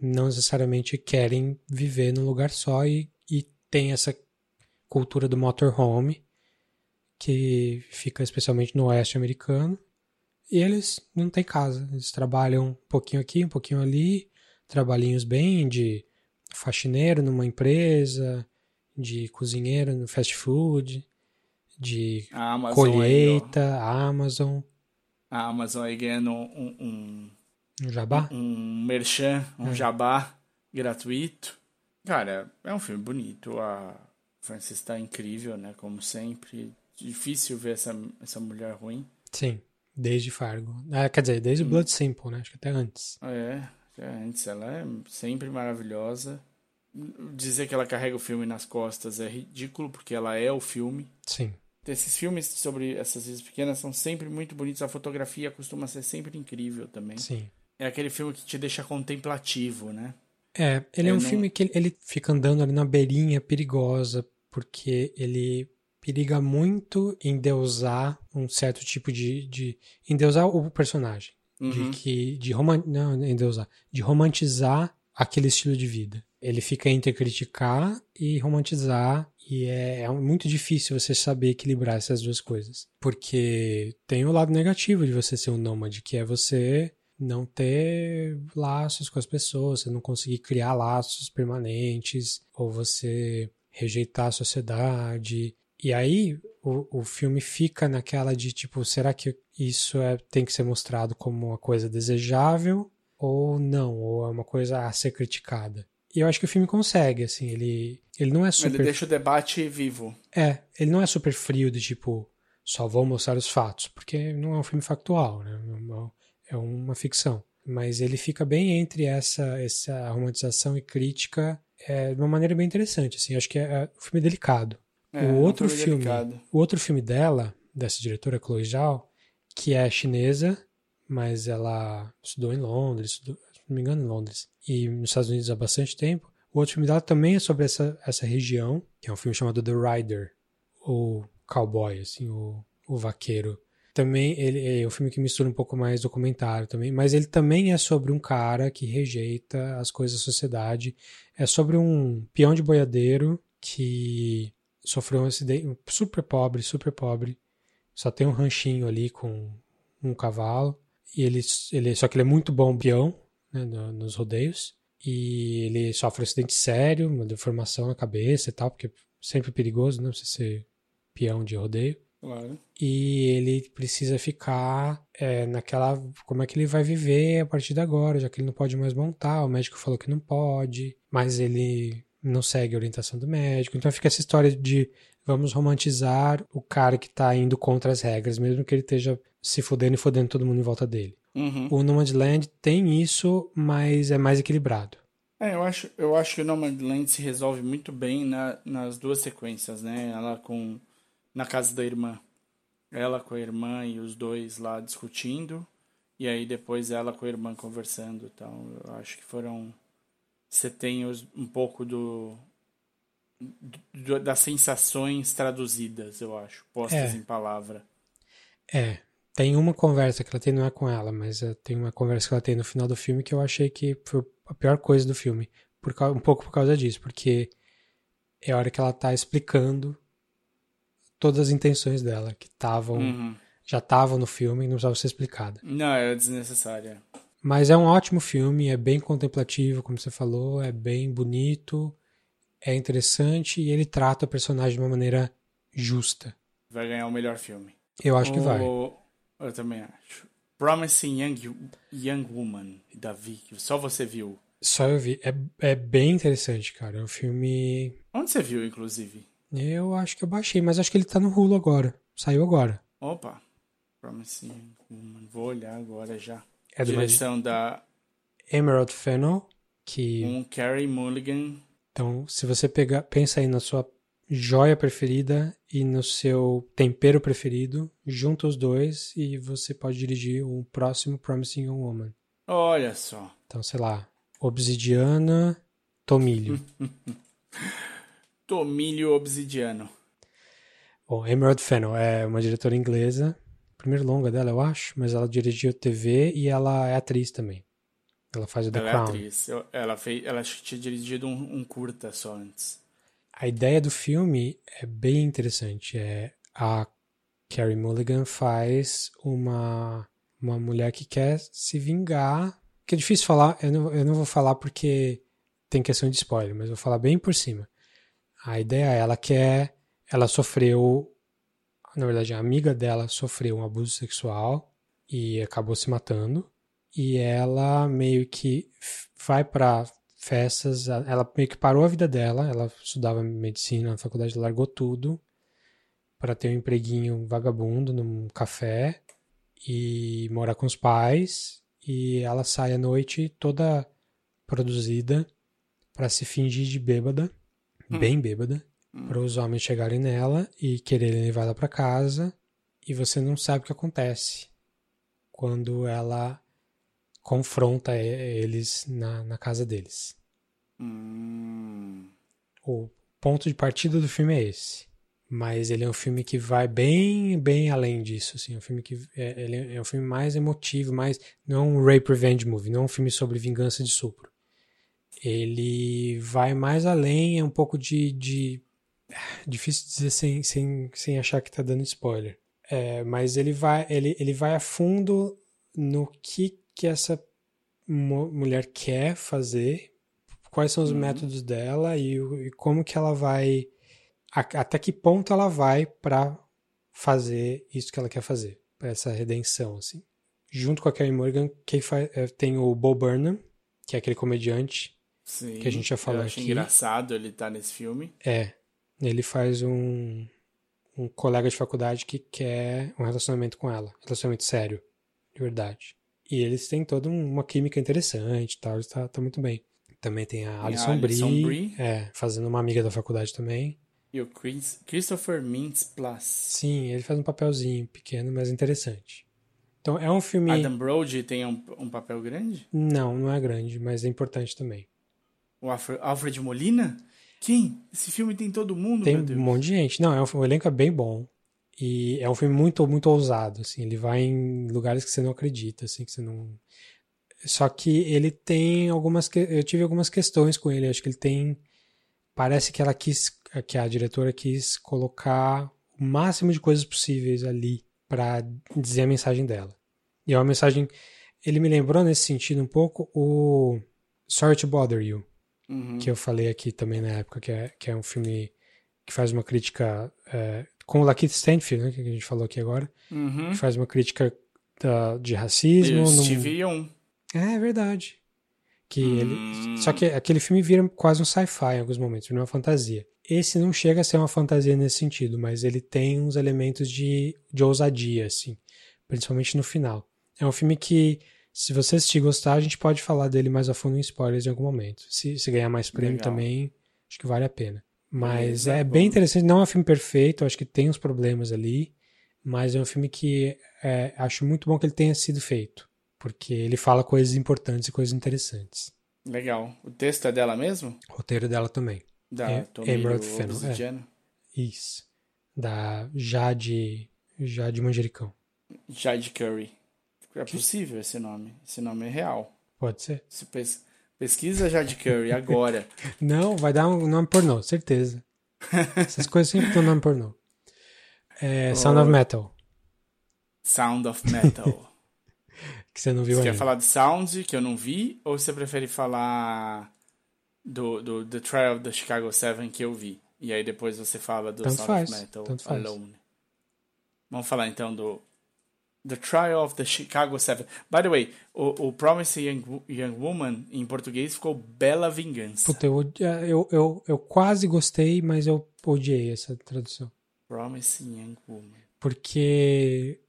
não necessariamente querem viver num lugar só e, e tem essa cultura do motorhome que fica especialmente no oeste americano e eles não têm casa. Eles trabalham um pouquinho aqui, um pouquinho ali, trabalhinhos bem de faxineiro numa empresa, de cozinheiro no fast food, de Amazon aí, colheita, Amazon, a Amazon aí ganhando um, um, um jabá. um merchan, um É. jabá gratuito. Cara, é um filme bonito. A Frances tá incrível, né? Como sempre. Difícil ver essa, essa mulher ruim. Sim, desde Fargo. Ah, quer dizer, desde o Blood Simple, né? Acho que até antes. É, é, antes ela é sempre maravilhosa. Dizer que ela carrega o filme nas costas é ridículo, porque ela é o filme. Sim, Esses filmes sobre essas vidas pequenas são sempre muito bonitos. A fotografia costuma ser sempre incrível também. sim. É aquele filme que te deixa contemplativo, né? É, ele é Eu um não- filme que ele, ele fica andando ali na beirinha perigosa, porque ele periga muito em deusar um certo tipo de. de em deusar o personagem. Uhum. De que. De roman, não, em deusar. De romantizar aquele estilo de vida. Ele fica entre criticar e romantizar. E é, é muito difícil você saber equilibrar essas duas coisas. Porque tem o lado negativo de você ser um nômade, que é você não ter laços com as pessoas, você não conseguir criar laços permanentes, ou você rejeitar a sociedade. E aí o, o filme fica naquela de tipo, será que isso é, tem que ser mostrado como uma coisa desejável ou não, ou é uma coisa a ser criticada? E eu acho que o filme consegue, assim, ele, ele não é Ele super deixa o debate vivo. é, ele não é super frio de tipo, só vou mostrar os fatos, porque não é um filme factual, né? É uma ficção. Mas ele fica bem entre essa, essa romantização e crítica é, de uma maneira bem interessante. Assim, acho que é, é um filme delicado. É, o um outro filme filme, delicado. o outro filme dela, dessa diretora Chloe Zhao, que é chinesa, mas ela estudou em Londres, estudou, se não me engano, em Londres, e nos Estados Unidos há bastante tempo. O outro filme dela também é sobre essa, essa região, que é um filme chamado The Rider, ou Cowboy, assim, o, o vaqueiro. Também ele é um filme que mistura um pouco mais documentário também, mas ele também é sobre um cara que rejeita as coisas da sociedade. É sobre um peão de boiadeiro que sofreu um acidente, super pobre, super pobre. Só tem um ranchinho ali com um cavalo. E ele, ele só que ele é muito bom peão né, no- nos rodeios. E ele sofre um acidente sério, uma deformação na cabeça e tal, porque é sempre perigoso, né? Você ser peão de rodeio Claro. e ele precisa ficar é, naquela. Como é que ele vai viver a partir de agora, já que ele não pode mais montar. O médico falou que não pode, mas ele não segue a orientação do médico. Então fica essa história de vamos romantizar o cara que tá indo contra as regras, mesmo que ele esteja se fudendo e fodendo todo mundo em volta dele. Uhum. O Nomadland tem isso, mas é mais equilibrado. É, eu acho, eu acho que o Nomadland se resolve muito bem na, nas duas sequências, né? Ela com na casa da irmã, ela com a irmã e os dois lá discutindo, E aí depois ela com a irmã conversando. Então, eu acho que foram. Você tem os, um pouco do, do, das sensações traduzidas, eu acho, postas É. em palavra. É, tem uma conversa que ela tem, não é com ela, mas é, tem uma conversa que ela tem no final do filme que eu achei que foi a pior coisa do filme. Por, um pouco por causa disso, porque é a hora que ela tá explicando todas as intenções dela, que estavam Uhum. já estavam no filme e não precisava ser explicada. Não, era desnecessária. Mas é um ótimo filme, é bem contemplativo, como você falou, é bem bonito, é interessante e ele trata o personagem de uma maneira justa. Vai ganhar o melhor filme. Eu acho que vai. O- Eu também acho. Promising Young, Young Woman, Davi, que só você viu. Só eu vi. É, é bem interessante, cara. É um filme. Onde você viu, inclusive? Eu acho que eu baixei, mas acho que ele tá no Hulu agora. Saiu agora. Opa. Promising Young Woman. Vou olhar agora já. É Direção da Emerald Fennel, que. um Carrie Mulligan. Então, se você pegar, pensa aí na sua joia preferida e no seu tempero preferido, junta os dois e você pode dirigir o próximo Promising Young Woman. Olha só. Então, sei lá, Obsidiana, Tomilho. Tomilho Obsidiano. Bom, Emerald Fennel é uma diretora inglesa, primeiro longa dela, eu acho, mas ela dirigiu TV e ela é atriz também. Ela faz o The Ela é Crown. atriz. Eu- ela, fez, ela tinha dirigido um, um curta só antes. A ideia do filme é bem interessante. É a Carrie Mulligan faz uma uma mulher que quer se vingar. Que é difícil falar, eu não, eu não vou falar porque tem questão de spoiler, mas vou falar bem por cima. A ideia é ela quer, ela sofreu, na verdade a amiga dela sofreu um abuso sexual e acabou se matando. E ela meio que vai pra festas, ela meio que parou a vida dela, ela estudava medicina na faculdade, largou tudo para ter um empreguinho vagabundo num café e morar com os pais. E ela sai à noite toda produzida para se fingir de bêbada, bem bêbada, para os homens chegarem nela e quererem levar ela para casa e você não sabe o que acontece quando ela confronta eles na, na casa deles. Hum. O ponto de partida do filme é esse. Mas ele é um filme que vai bem, bem além disso. Assim, é um filme que é, ele é um filme mais emotivo, mais não é um rape revenge movie, não é um filme sobre vingança de sopro. Ele vai mais além, é um pouco de, de difícil dizer sem, sem, sem achar que tá dando spoiler. É, mas ele vai, ele, ele vai a fundo no que que essa mu- mulher quer fazer, quais são os métodos dela e, e como que ela vai, a- até que ponto ela vai para fazer isso que ela quer fazer, para essa redenção, assim. Junto com a Carey Morgan, quem faz, é, tem o Bo Burnham, que é aquele comediante Sim. Que a gente já falou Eu aqui. engraçado ele estar nesse filme. É, ele faz um, um colega de faculdade que quer um relacionamento com ela, relacionamento sério, de verdade. E eles têm toda um- uma química interessante e tal, ele tá, muito bem. Também tem a Alison, Alison Brie, Brie. É, fazendo uma amiga da faculdade também. E o Chris, Christopher Mintz Plus. Sim, ele faz um papelzinho pequeno, mas interessante. Então é um filme... Adam Brody tem um, um papel grande? Não, não é grande, mas é importante também. O Alfre- Alfred Molina? Quem? Esse filme tem todo mundo, Tem um monte de gente. Não, é um, o elenco é bem bom. E é um filme muito, muito ousado, assim. Ele vai em lugares que você não acredita, assim, que você não... Só que ele tem algumas... que- Eu tive algumas questões com ele. Acho que ele tem... Parece que ela quis... Que a diretora quis colocar o máximo de coisas possíveis ali para dizer a mensagem dela. E é uma mensagem... Ele me lembrou, nesse sentido, um pouco o Sorry to Bother You Uhum. que eu falei aqui também na época, que é, que é um filme que faz uma crítica é, com o Lakeith Stanfield, né, que a gente falou aqui agora, Uhum. que faz uma crítica da- de racismo. o num-. É, é verdade. Que Hum. ele... Só que aquele filme vira quase um sci-fi em alguns momentos, vira uma fantasia. Esse não chega a ser uma fantasia nesse sentido, mas ele tem uns elementos de, de ousadia, assim, principalmente no final. É um filme que, se você assistir e gostar, a gente pode falar dele mais a fundo em spoilers em algum momento. Se, se ganhar mais prêmio Legal. também, acho que vale a pena. Mas Beleza, é bem interessante, não é um filme perfeito, acho que tem uns problemas ali, mas é um filme que é, acho muito bom que ele tenha sido feito. Porque ele fala coisas importantes e coisas interessantes. Legal. O texto é dela mesmo? O roteiro dela também. Da É, Emerald Fennell, é. Isso. Da Jade, Jade Manjericão. Jade Curry. É possível esse nome. Esse nome é real. Pode ser? Se pes- pesquisa Jade Curry agora. Não, vai dar um nome pornô, certeza. Essas coisas sempre dão nome pornô. É, Sound of Metal, Sound of Metal. que você não viu Você quer ainda. falar de Sound, que eu não vi, ou você prefere falar do, do The Trial of the Chicago 7 que eu vi? E aí depois você fala do Tanto Sound faz, of Metal tanto faz. Alone. Vamos falar então do The Trial of the Chicago 7. By the way, o, o Promising Young, Young Woman em português ficou Bela Vingança. Puta, eu, odi- eu, eu, eu quase gostei, mas eu odiei essa tradução. Promising Young Woman. Porque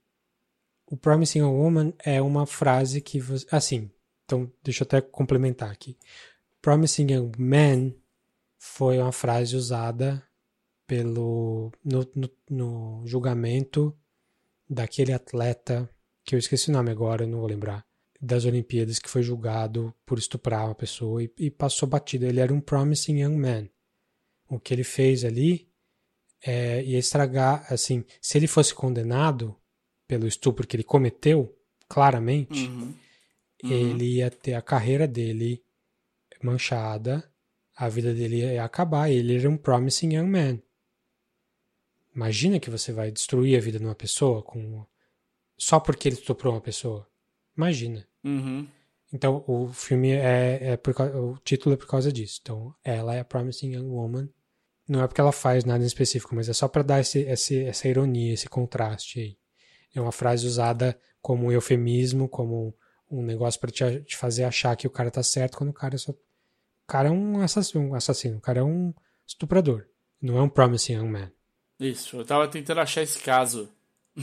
o Promising Young Woman é uma frase que você. Assim, então deixa eu até complementar aqui. Promising Young Man foi uma frase usada pelo no, no, no julgamento daquele atleta que eu esqueci o nome agora, não vou lembrar, das Olimpíadas que foi julgado por estuprar uma pessoa e, e passou batido. Ele era um Promising Young Man. O que ele fez ali é, ia estragar, assim, se ele fosse condenado pelo estupro que ele cometeu, claramente, Uhum. ele ia ter a carreira dele manchada, a vida dele ia acabar, ele era um promising young man. Imagina que você vai destruir a vida de uma pessoa com só porque ele estuprou uma pessoa. Imagina. Uhum. Então o filme é, é por o título é por causa disso. Então ela é a Promising Young Woman. Não é porque ela faz nada em específico, mas é só para dar esse, esse, essa ironia, esse contraste aí. É uma frase usada como um eufemismo, como um negócio para te, te fazer achar que o cara tá certo quando o cara só. O cara é um assassino, um assassino, o cara é um estuprador. Não é um Promising Young Man. Isso, eu tava tentando achar esse caso.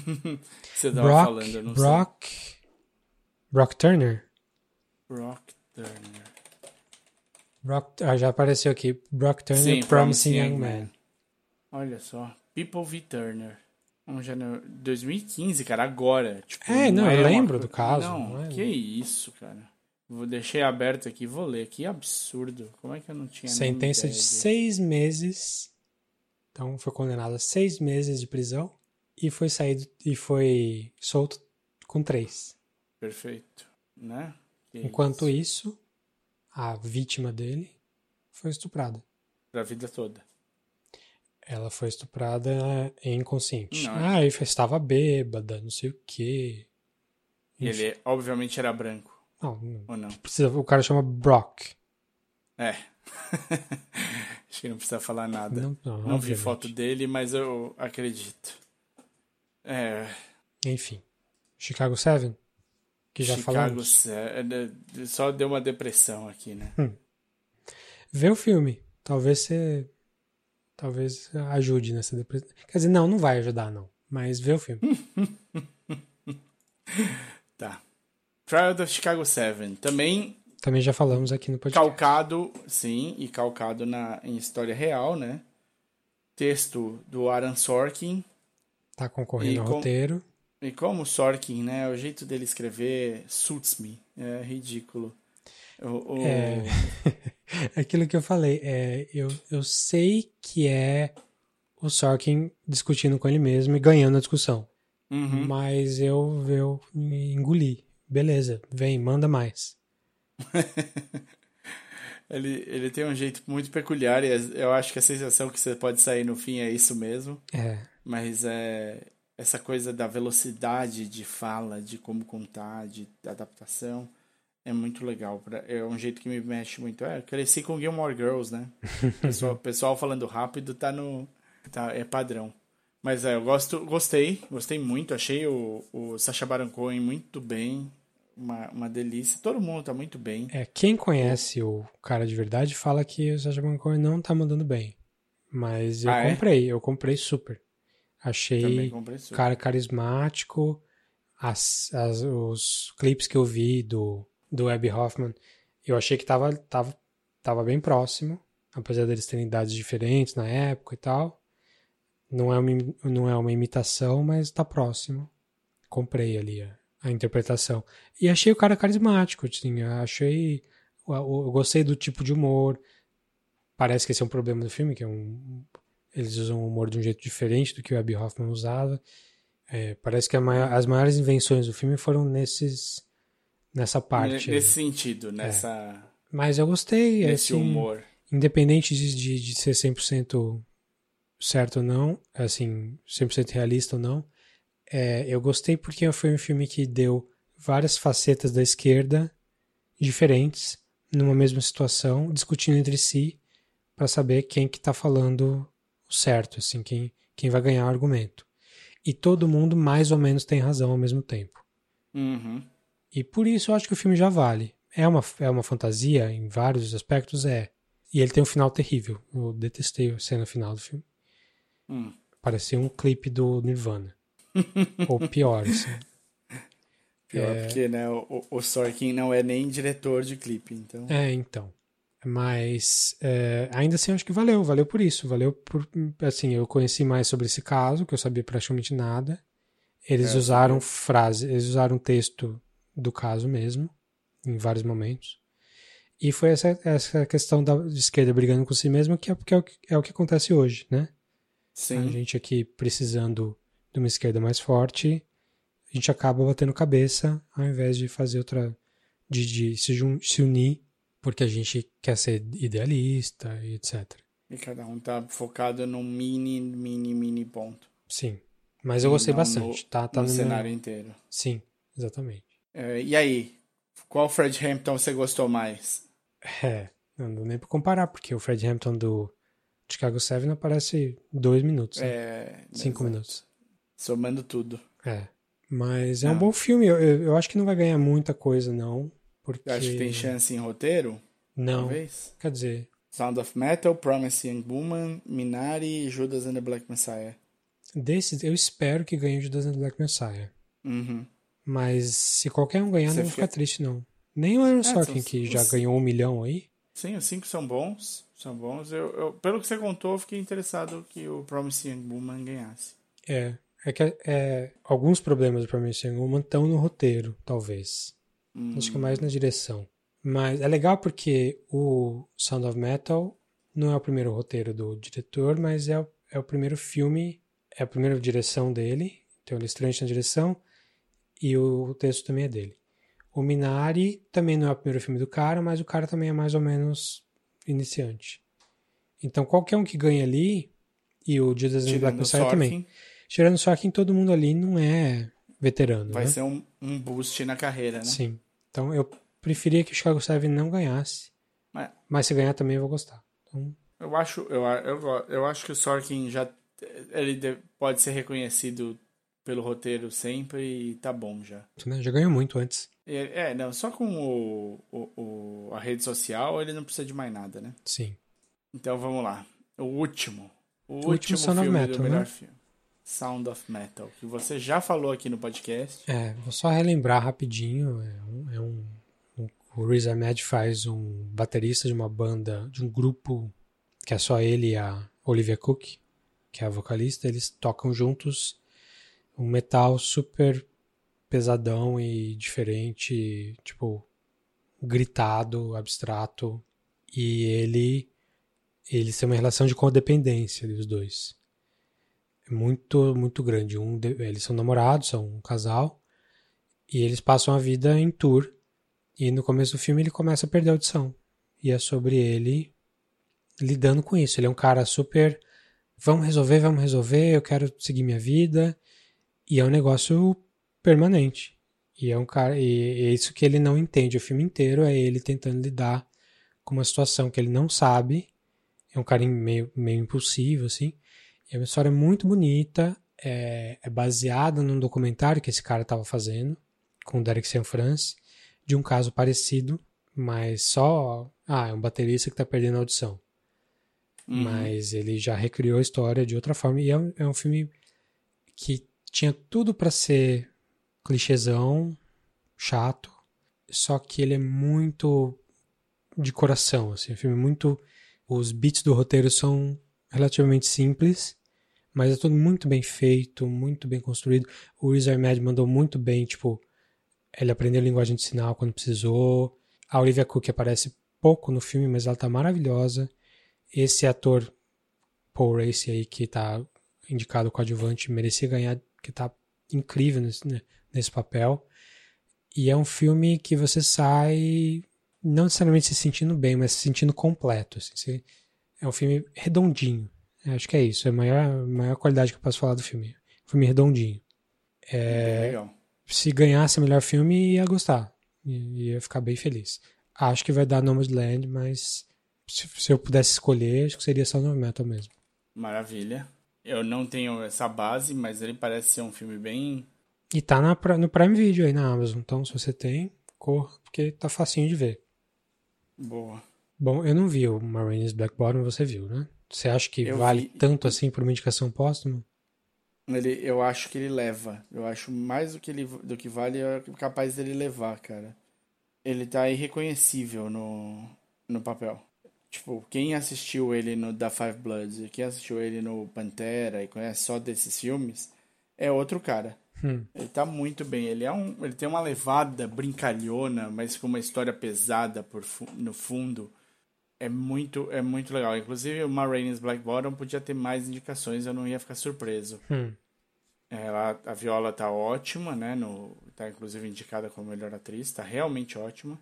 você tava Brock, falando, eu não Brock, Brock Turner. sei. Brock Turner. Brock, ah, já apareceu aqui. Brock Turner, Sim, Promising Young Man. Olha só. People v. Turner. Um janeiro 2015, cara, agora. Tipo, É, não, eu uma lembro co- do caso, Não, não é? que isso, cara. Vou deixar aberto aqui, vou ler. Que absurdo. Como é que eu não tinha Sentença de seis meses. Então foi condenado a seis meses de prisão e foi saído e foi solto com três. Perfeito. Né? Que Enquanto isso. isso, a vítima dele foi estuprada. Pra vida toda. Ela foi estuprada inconsciente. Não. Ah, ele estava bêbada, não sei o quê. Enfim. ele, obviamente, era branco. Não, não Ou não? precisa, o cara chama Brock. É. Acho que não precisa falar nada. Não, não, Não vi foto dele, mas eu acredito. É. Enfim. Chicago 7, que já Chicago falamos. se- é, de- só deu uma depressão aqui, né? Vê o filme. Talvez você. Talvez ajude nessa depressão. Quer dizer, não, não vai ajudar, não. Mas vê o filme. Tá. Trial of Chicago 7. Também Também já falamos aqui no podcast. calcado, sim, e calcado na, em história real, né? Texto do Aaron Sorkin. Tá concorrendo ao com- roteiro. E como o Sorkin, né? O jeito dele escrever suits me. É ridículo. O, o- É. Aquilo que eu falei. É, eu, eu sei que é o Sorkin discutindo com ele mesmo e ganhando a discussão. Uhum. Mas eu, eu me engoli. Beleza, vem, manda mais. Ele, ele tem um jeito muito peculiar e eu acho que a sensação que você pode sair no fim é isso mesmo. É. Mas é essa coisa da velocidade de fala, de como contar, de adaptação, é muito legal. Pra- É um jeito que me mexe muito. É, eu cresci com Gilmore Girls, né? Pessoal, pessoal falando rápido tá no. Tá, é padrão. Mas é, eu gosto, gostei, gostei muito. Achei o, o Sacha Baron Cohen muito bem. Uma, uma delícia. Todo mundo tá muito bem. É, quem conhece o cara de verdade fala que o Sacha Baron Cohen não tá mandando bem. Mas eu Ah, é? comprei, eu comprei super. Achei comprei super. cara carismático. As, as- os clipes que eu vi do, do Abby Hoffman, eu achei que tava, tava, tava bem próximo, apesar deles terem idades diferentes na época e tal. Não é uma, não é uma imitação, mas tá próximo. Comprei ali a, a interpretação. E achei o cara carismático, assim, achei. Eu, gostei do tipo de humor. Parece que esse é um problema do filme, que é um. Eles usam o humor de um jeito diferente do que o Abby Hoffman usava. É, parece que maior, as maiores invenções do filme foram nesses nessa parte. Nesse aí. sentido, nessa. É. Mas eu gostei. Nesse assim, humor. Independente de, de, de ser 100% certo ou não, assim, 100% realista ou não, é, eu gostei porque foi um filme que deu várias facetas da esquerda diferentes numa mesma situação, discutindo entre si para saber quem que tá falando o certo, assim, quem, quem vai ganhar o argumento. E todo mundo mais ou menos tem razão ao mesmo tempo. Uhum. E por isso eu acho que o filme já vale. É uma, é uma fantasia em vários aspectos, é. E ele tem um final terrível. Eu detestei a cena final do filme. Hum. Parecia um clipe do Nirvana. Ou pior, assim. Pior, é... porque né, o, o Sorkin não é nem diretor de clipe, então. É, então. Mas é, ainda assim acho que valeu, valeu por isso. Valeu por. Assim, eu conheci mais sobre esse caso, que eu sabia praticamente nada. Eles é, usaram frase, eles usaram texto do caso mesmo, em vários momentos. E foi essa, essa questão da esquerda brigando com si mesma que é, que é, o, que é o que acontece hoje, né? Sim. A gente aqui precisando de uma esquerda mais forte, a gente acaba batendo cabeça ao invés de fazer outra. de, de se, se unir, porque a gente quer ser idealista e etc. E cada um tá focado num mini, mini, mini ponto. Sim. Mas eu gostei bastante. No, tá, tá no, no cenário meu... inteiro. Sim, exatamente. É, e aí? Qual Fred Hampton você gostou mais? É, não dá nem pra comparar, porque o Fred Hampton do Chicago 7 aparece dois minutos. Né? É. Cinco exato. minutos. Somando tudo. É. Mas é Não. um bom filme. Eu, eu, acho que não vai ganhar muita coisa, não. Porque... Eu acho que tem chance em roteiro? Não. Talvez. Quer dizer, Sound of Metal, Promise Young Woman, Minari e Judas and the Black Messiah. desses eu espero que ganhe Judas and the Black Messiah. Uhum. Mas se qualquer um ganhar, Você não vou fica- ficar triste, não. Nem o Aaron É, Sorkin, que já os- ganhou um milhão aí. Sim, os cinco são bons. São bons. Eu, eu- pelo que você contou, eu fiquei interessado que o Promise Young Woman ganhasse. É. É que é, alguns problemas do Promising Woman estão no roteiro, talvez. Hum, Acho que é mais na direção. Mas é legal porque o Sound of Metal não é o primeiro roteiro do diretor, mas é, o- é o primeiro filme, é a primeira direção dele. Então ele estreia na direção e o texto também é dele. O Minari também não é o primeiro filme do cara, mas o cara também é mais ou menos iniciante. Então qualquer um que ganha ali, e o Judas and the Black Messiah também. Tirando só que todo mundo ali não é veterano, vai né? ser um, um boost na carreira, né? Sim. Então eu preferia que o Chicago 7 não ganhasse. Mas- Mas se ganhar também eu vou gostar. Então, Eu acho, eu, eu, eu acho que o Sorkin já ele de- pode ser reconhecido pelo roteiro sempre e tá bom já. né? Já ganhou muito antes. É, é, não, só com o, o, o- a rede social ele não precisa de mais nada, né? Sim. Então vamos lá. O último. O, último último of filme Metal, do melhor né? filme. Sound of Metal, que você já falou aqui no podcast. É, vou só relembrar rapidinho. É um, é um, um- o Riz Ahmed faz um baterista de uma banda, de um grupo que é só ele e a Olivia Cook, que é a vocalista. Eles tocam juntos um metal super pesadão e diferente, tipo gritado, abstrato. E ele eles têm uma relação de codependência os dois. Muito muito grande. Um eles são namorados, são um casal e eles passam a vida em tour. E no começo do filme ele começa a perder a audição. E é sobre ele lidando com isso. Ele é um cara super vamos resolver, vamos resolver, eu quero seguir minha vida. E é um negócio permanente. E é um cara, e é isso que ele não entende o filme inteiro, é ele tentando lidar com uma situação que ele não sabe. É um cara meio, meio impulsivo, assim. É uma história muito bonita, é, é baseada num documentário que esse cara estava fazendo, com o Derek Sanfrance, de um caso parecido, mas só. Ah, é um baterista que está perdendo a audição. Uhum. Mas ele já recriou a história de outra forma. E é um, é um filme que tinha tudo para ser clichêzão, chato, só que ele é muito de coração, assim, um filme muito os beats do roteiro são relativamente simples, mas é tudo muito bem feito, muito bem construído. O Riz Ahmed mandou muito bem, tipo, Ele aprendeu linguagem de sinal quando precisou. A Olivia Cook aparece pouco no filme, mas ela tá maravilhosa. Esse ator Paul Race aí que tá indicado coadjuvante merecia ganhar, que tá incrível nesse, né, nesse papel. E é um filme que você sai não necessariamente se sentindo bem, mas se sentindo completo. Assim, é um filme redondinho. Acho que é isso. É a maior, maior qualidade que eu posso falar do filme. Filme redondinho. É, Legal. se ganhasse o melhor filme, ia gostar. Ia ficar bem feliz. Acho que vai dar Nomadland, mas se, se eu pudesse escolher, acho que seria só No Metal mesmo. Maravilha. Eu não tenho essa base, mas ele parece ser um filme bem. E tá na, no Prime Video aí na Amazon. Então, se você tem, corra, porque tá facinho de ver. Boa. Bom, eu não vi o Marines Black Bottom, você viu, né? Você acha que Eu vale vi. tanto assim por uma indicação póstuma? Ele, eu acho que ele leva. Eu acho mais do que, ele, do que vale é capaz dele levar, cara. Ele tá irreconhecível no, no papel. Tipo, quem assistiu ele no Da Five Bloods e quem assistiu ele no Pantera e conhece só desses filmes, é outro cara. Hum. Ele tá muito bem. Ele é um, ele tem uma levada brincalhona, mas com uma história pesada por no fundo. É muito, é muito legal. Inclusive, o Ma Rainey's Black Bottom podia ter mais indicações, eu não ia ficar surpreso. Hum. Ela, a Viola tá ótima, né? No, tá inclusive indicada como melhor atriz, tá realmente ótima.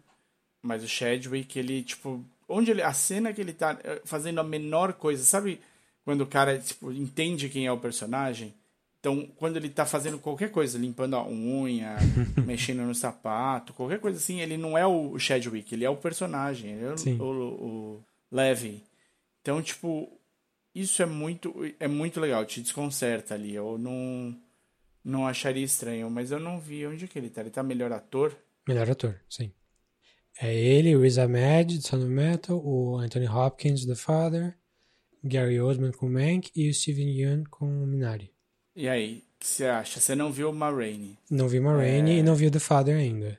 Mas o Chadwick, ele, tipo, onde ele. A cena que ele tá eh, fazendo a menor coisa, sabe quando o cara, tipo, entende quem é o personagem? Então, quando ele tá fazendo qualquer coisa, limpando a unha, mexendo no sapato, qualquer coisa assim, ele não é o Chadwick, ele é o personagem, ele é o, o, o Levi. Então, tipo, isso é muito, é muito legal, te desconcerta ali. Eu não, não acharia estranho, mas eu não vi onde que ele tá. Ele tá melhor ator? Melhor ator, sim. É ele, o Riz Ahmed, de Son of Metal, o Anthony Hopkins, The Father, Gary Oldman com Mank e o Steven Yeun com Minari. E aí, o que você acha? Você não viu o Ma Rainey Não vi Ma Rainey É. e não vi o The Father ainda.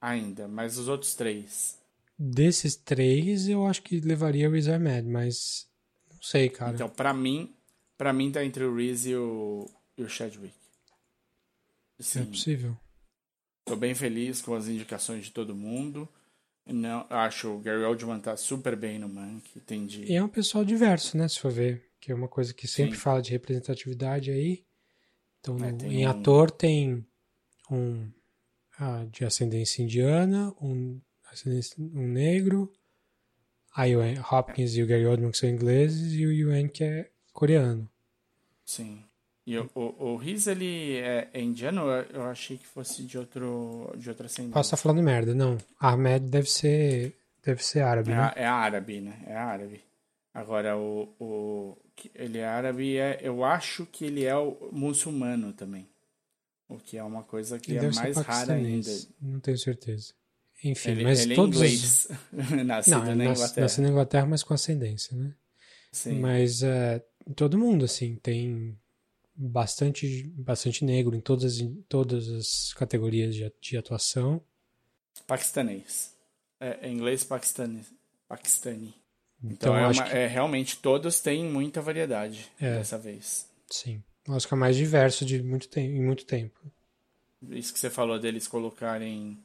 ainda, mas os outros três. Desses três, eu acho que levaria o Riz Ahmed, mas não sei, cara. Então, pra mim, pra mim tá entre o Reese e o, e o Chadwick. é Sim, possível. tô bem feliz com as indicações de todo mundo. Não, acho o Gary Oldman tá super bem no Mank, entendi. E é um pessoal diverso, né, se for ver. Que é uma coisa que sempre Sim. fala de representatividade aí. Então, É, no- tem em um- ator tem um ah, de ascendência indiana, um, ascendência- um negro, aí o Hopkins e o Gary Oldman que são ingleses e o Yuen que é coreano. Sim. E o, o, o Riz, ele é, é indiano? Eu eu achei que fosse de outro de outra ascendência. Posso estar falando merda, não. Ahmed deve ser deve ser árabe, É, né? é árabe, né? É árabe. Agora, o, o ele é árabe, é, eu acho que ele é o muçulmano também. O que é uma coisa que Ele é mais rara ainda. paquistanês, não tenho certeza. Enfim, Ele, mas ele é todos os... inglês. Nascido Não, na Inglaterra. nasceu na Inglaterra, mas com ascendência, né? Sim. Mas é, todo mundo, assim, tem bastante, bastante negro em todas, as- em todas as categorias de, de atuação. Paquistanês. É, é inglês paquistani. Paquistani. Então, Então, é, uma- que, é, realmente todos têm muita variedade É. dessa vez. sim. Acho que é o mais diverso de muito te em muito tempo. Isso que você falou deles colocarem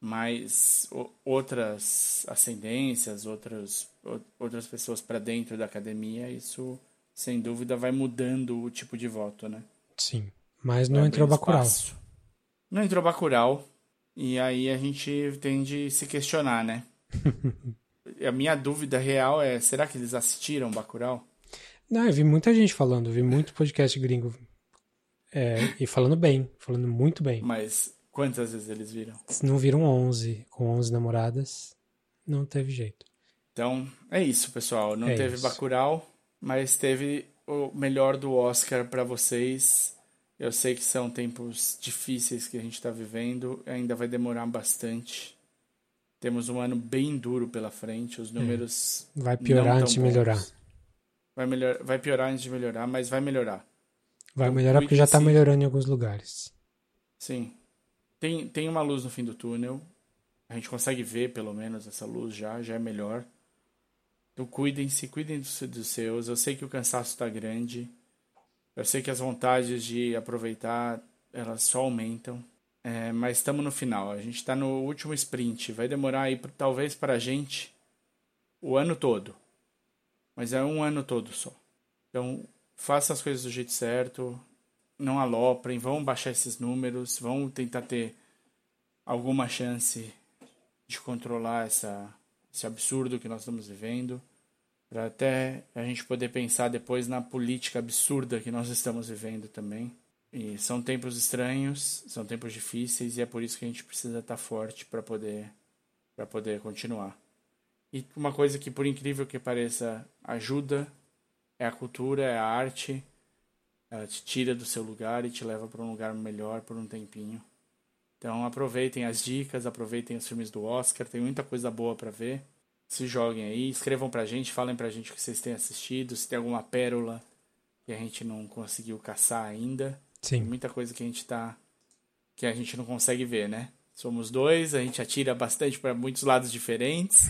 mais o- outras ascendências, outras, o- outras pessoas para dentro da academia, isso sem dúvida vai mudando o tipo de voto, né? Sim. Mas não Vai entrou Bacurau. Não entrou Bacurau. E aí a gente tem de se questionar, né? a minha dúvida real é, será que eles assistiram Bacurau? Não, eu vi muita gente falando, vi muito podcast gringo é, e falando bem, falando muito bem. Mas quantas vezes eles viram? Se não viram 11, com 11 namoradas, não teve jeito. Então, é isso, pessoal. Não É teve isso. Bacurau, mas teve o melhor do Oscar para vocês. Eu sei que são tempos difíceis que a gente está vivendo, ainda vai demorar bastante. Temos um ano bem duro pela frente, os números Vai piorar antes de melhorar. Vai, melhor, vai piorar antes de melhorar, mas vai melhorar. Vai Então, melhorar porque já tá cuide-se. melhorando em alguns lugares. Sim. Tem, tem uma luz no fim do túnel. A gente consegue ver, pelo menos, essa luz já, já é melhor. Então cuidem-se, cuidem dos seus. Eu sei que o cansaço está grande. Eu sei que as vontades de aproveitar, elas só aumentam. É, mas estamos no final. A gente está no último sprint. Vai demorar aí, talvez, para a gente o ano todo. Mas é um ano todo só. Então, faça as coisas do jeito certo. Não aloprem. Vão baixar esses números. Vão tentar ter alguma chance de controlar essa, esse absurdo que nós estamos vivendo. Para até a gente poder pensar depois na política absurda que nós estamos vivendo também. E são tempos estranhos, são tempos difíceis e é por isso que a gente precisa estar forte para poder para poder continuar. E uma coisa que por incrível que pareça ajuda é a cultura, é a arte. Ela te tira do seu lugar e te leva para um lugar melhor por um tempinho. Então aproveitem as dicas, aproveitem os filmes do Oscar, tem muita coisa boa para ver. Se joguem aí, escrevam pra gente, falem pra gente o que vocês têm assistido, se tem alguma pérola que a gente não conseguiu caçar ainda. Sim. Tem muita coisa que a gente tá. que a gente não consegue ver, né? Somos dois, a gente atira bastante para muitos lados diferentes,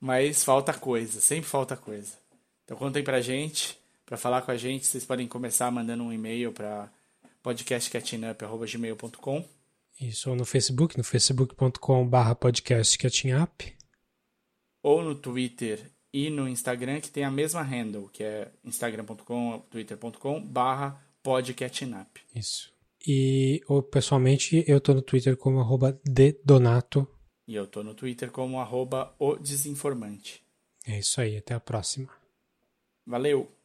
mas falta coisa, sempre falta coisa. Então contem pra gente, para falar com a gente, vocês podem começar mandando um e-mail para podcastcatchingup.gmail.com Isso, ou no Facebook, no facebook.com.br podcastcatchingup. Ou no Twitter e no Instagram, que tem a mesma handle, que é instagram.com, twitter.com barra podcatchingup. Isso. E ou, pessoalmente eu tô no Twitter como arroba dedonato. E eu tô no Twitter como arroba o desinformante. É isso aí, até a próxima. Valeu!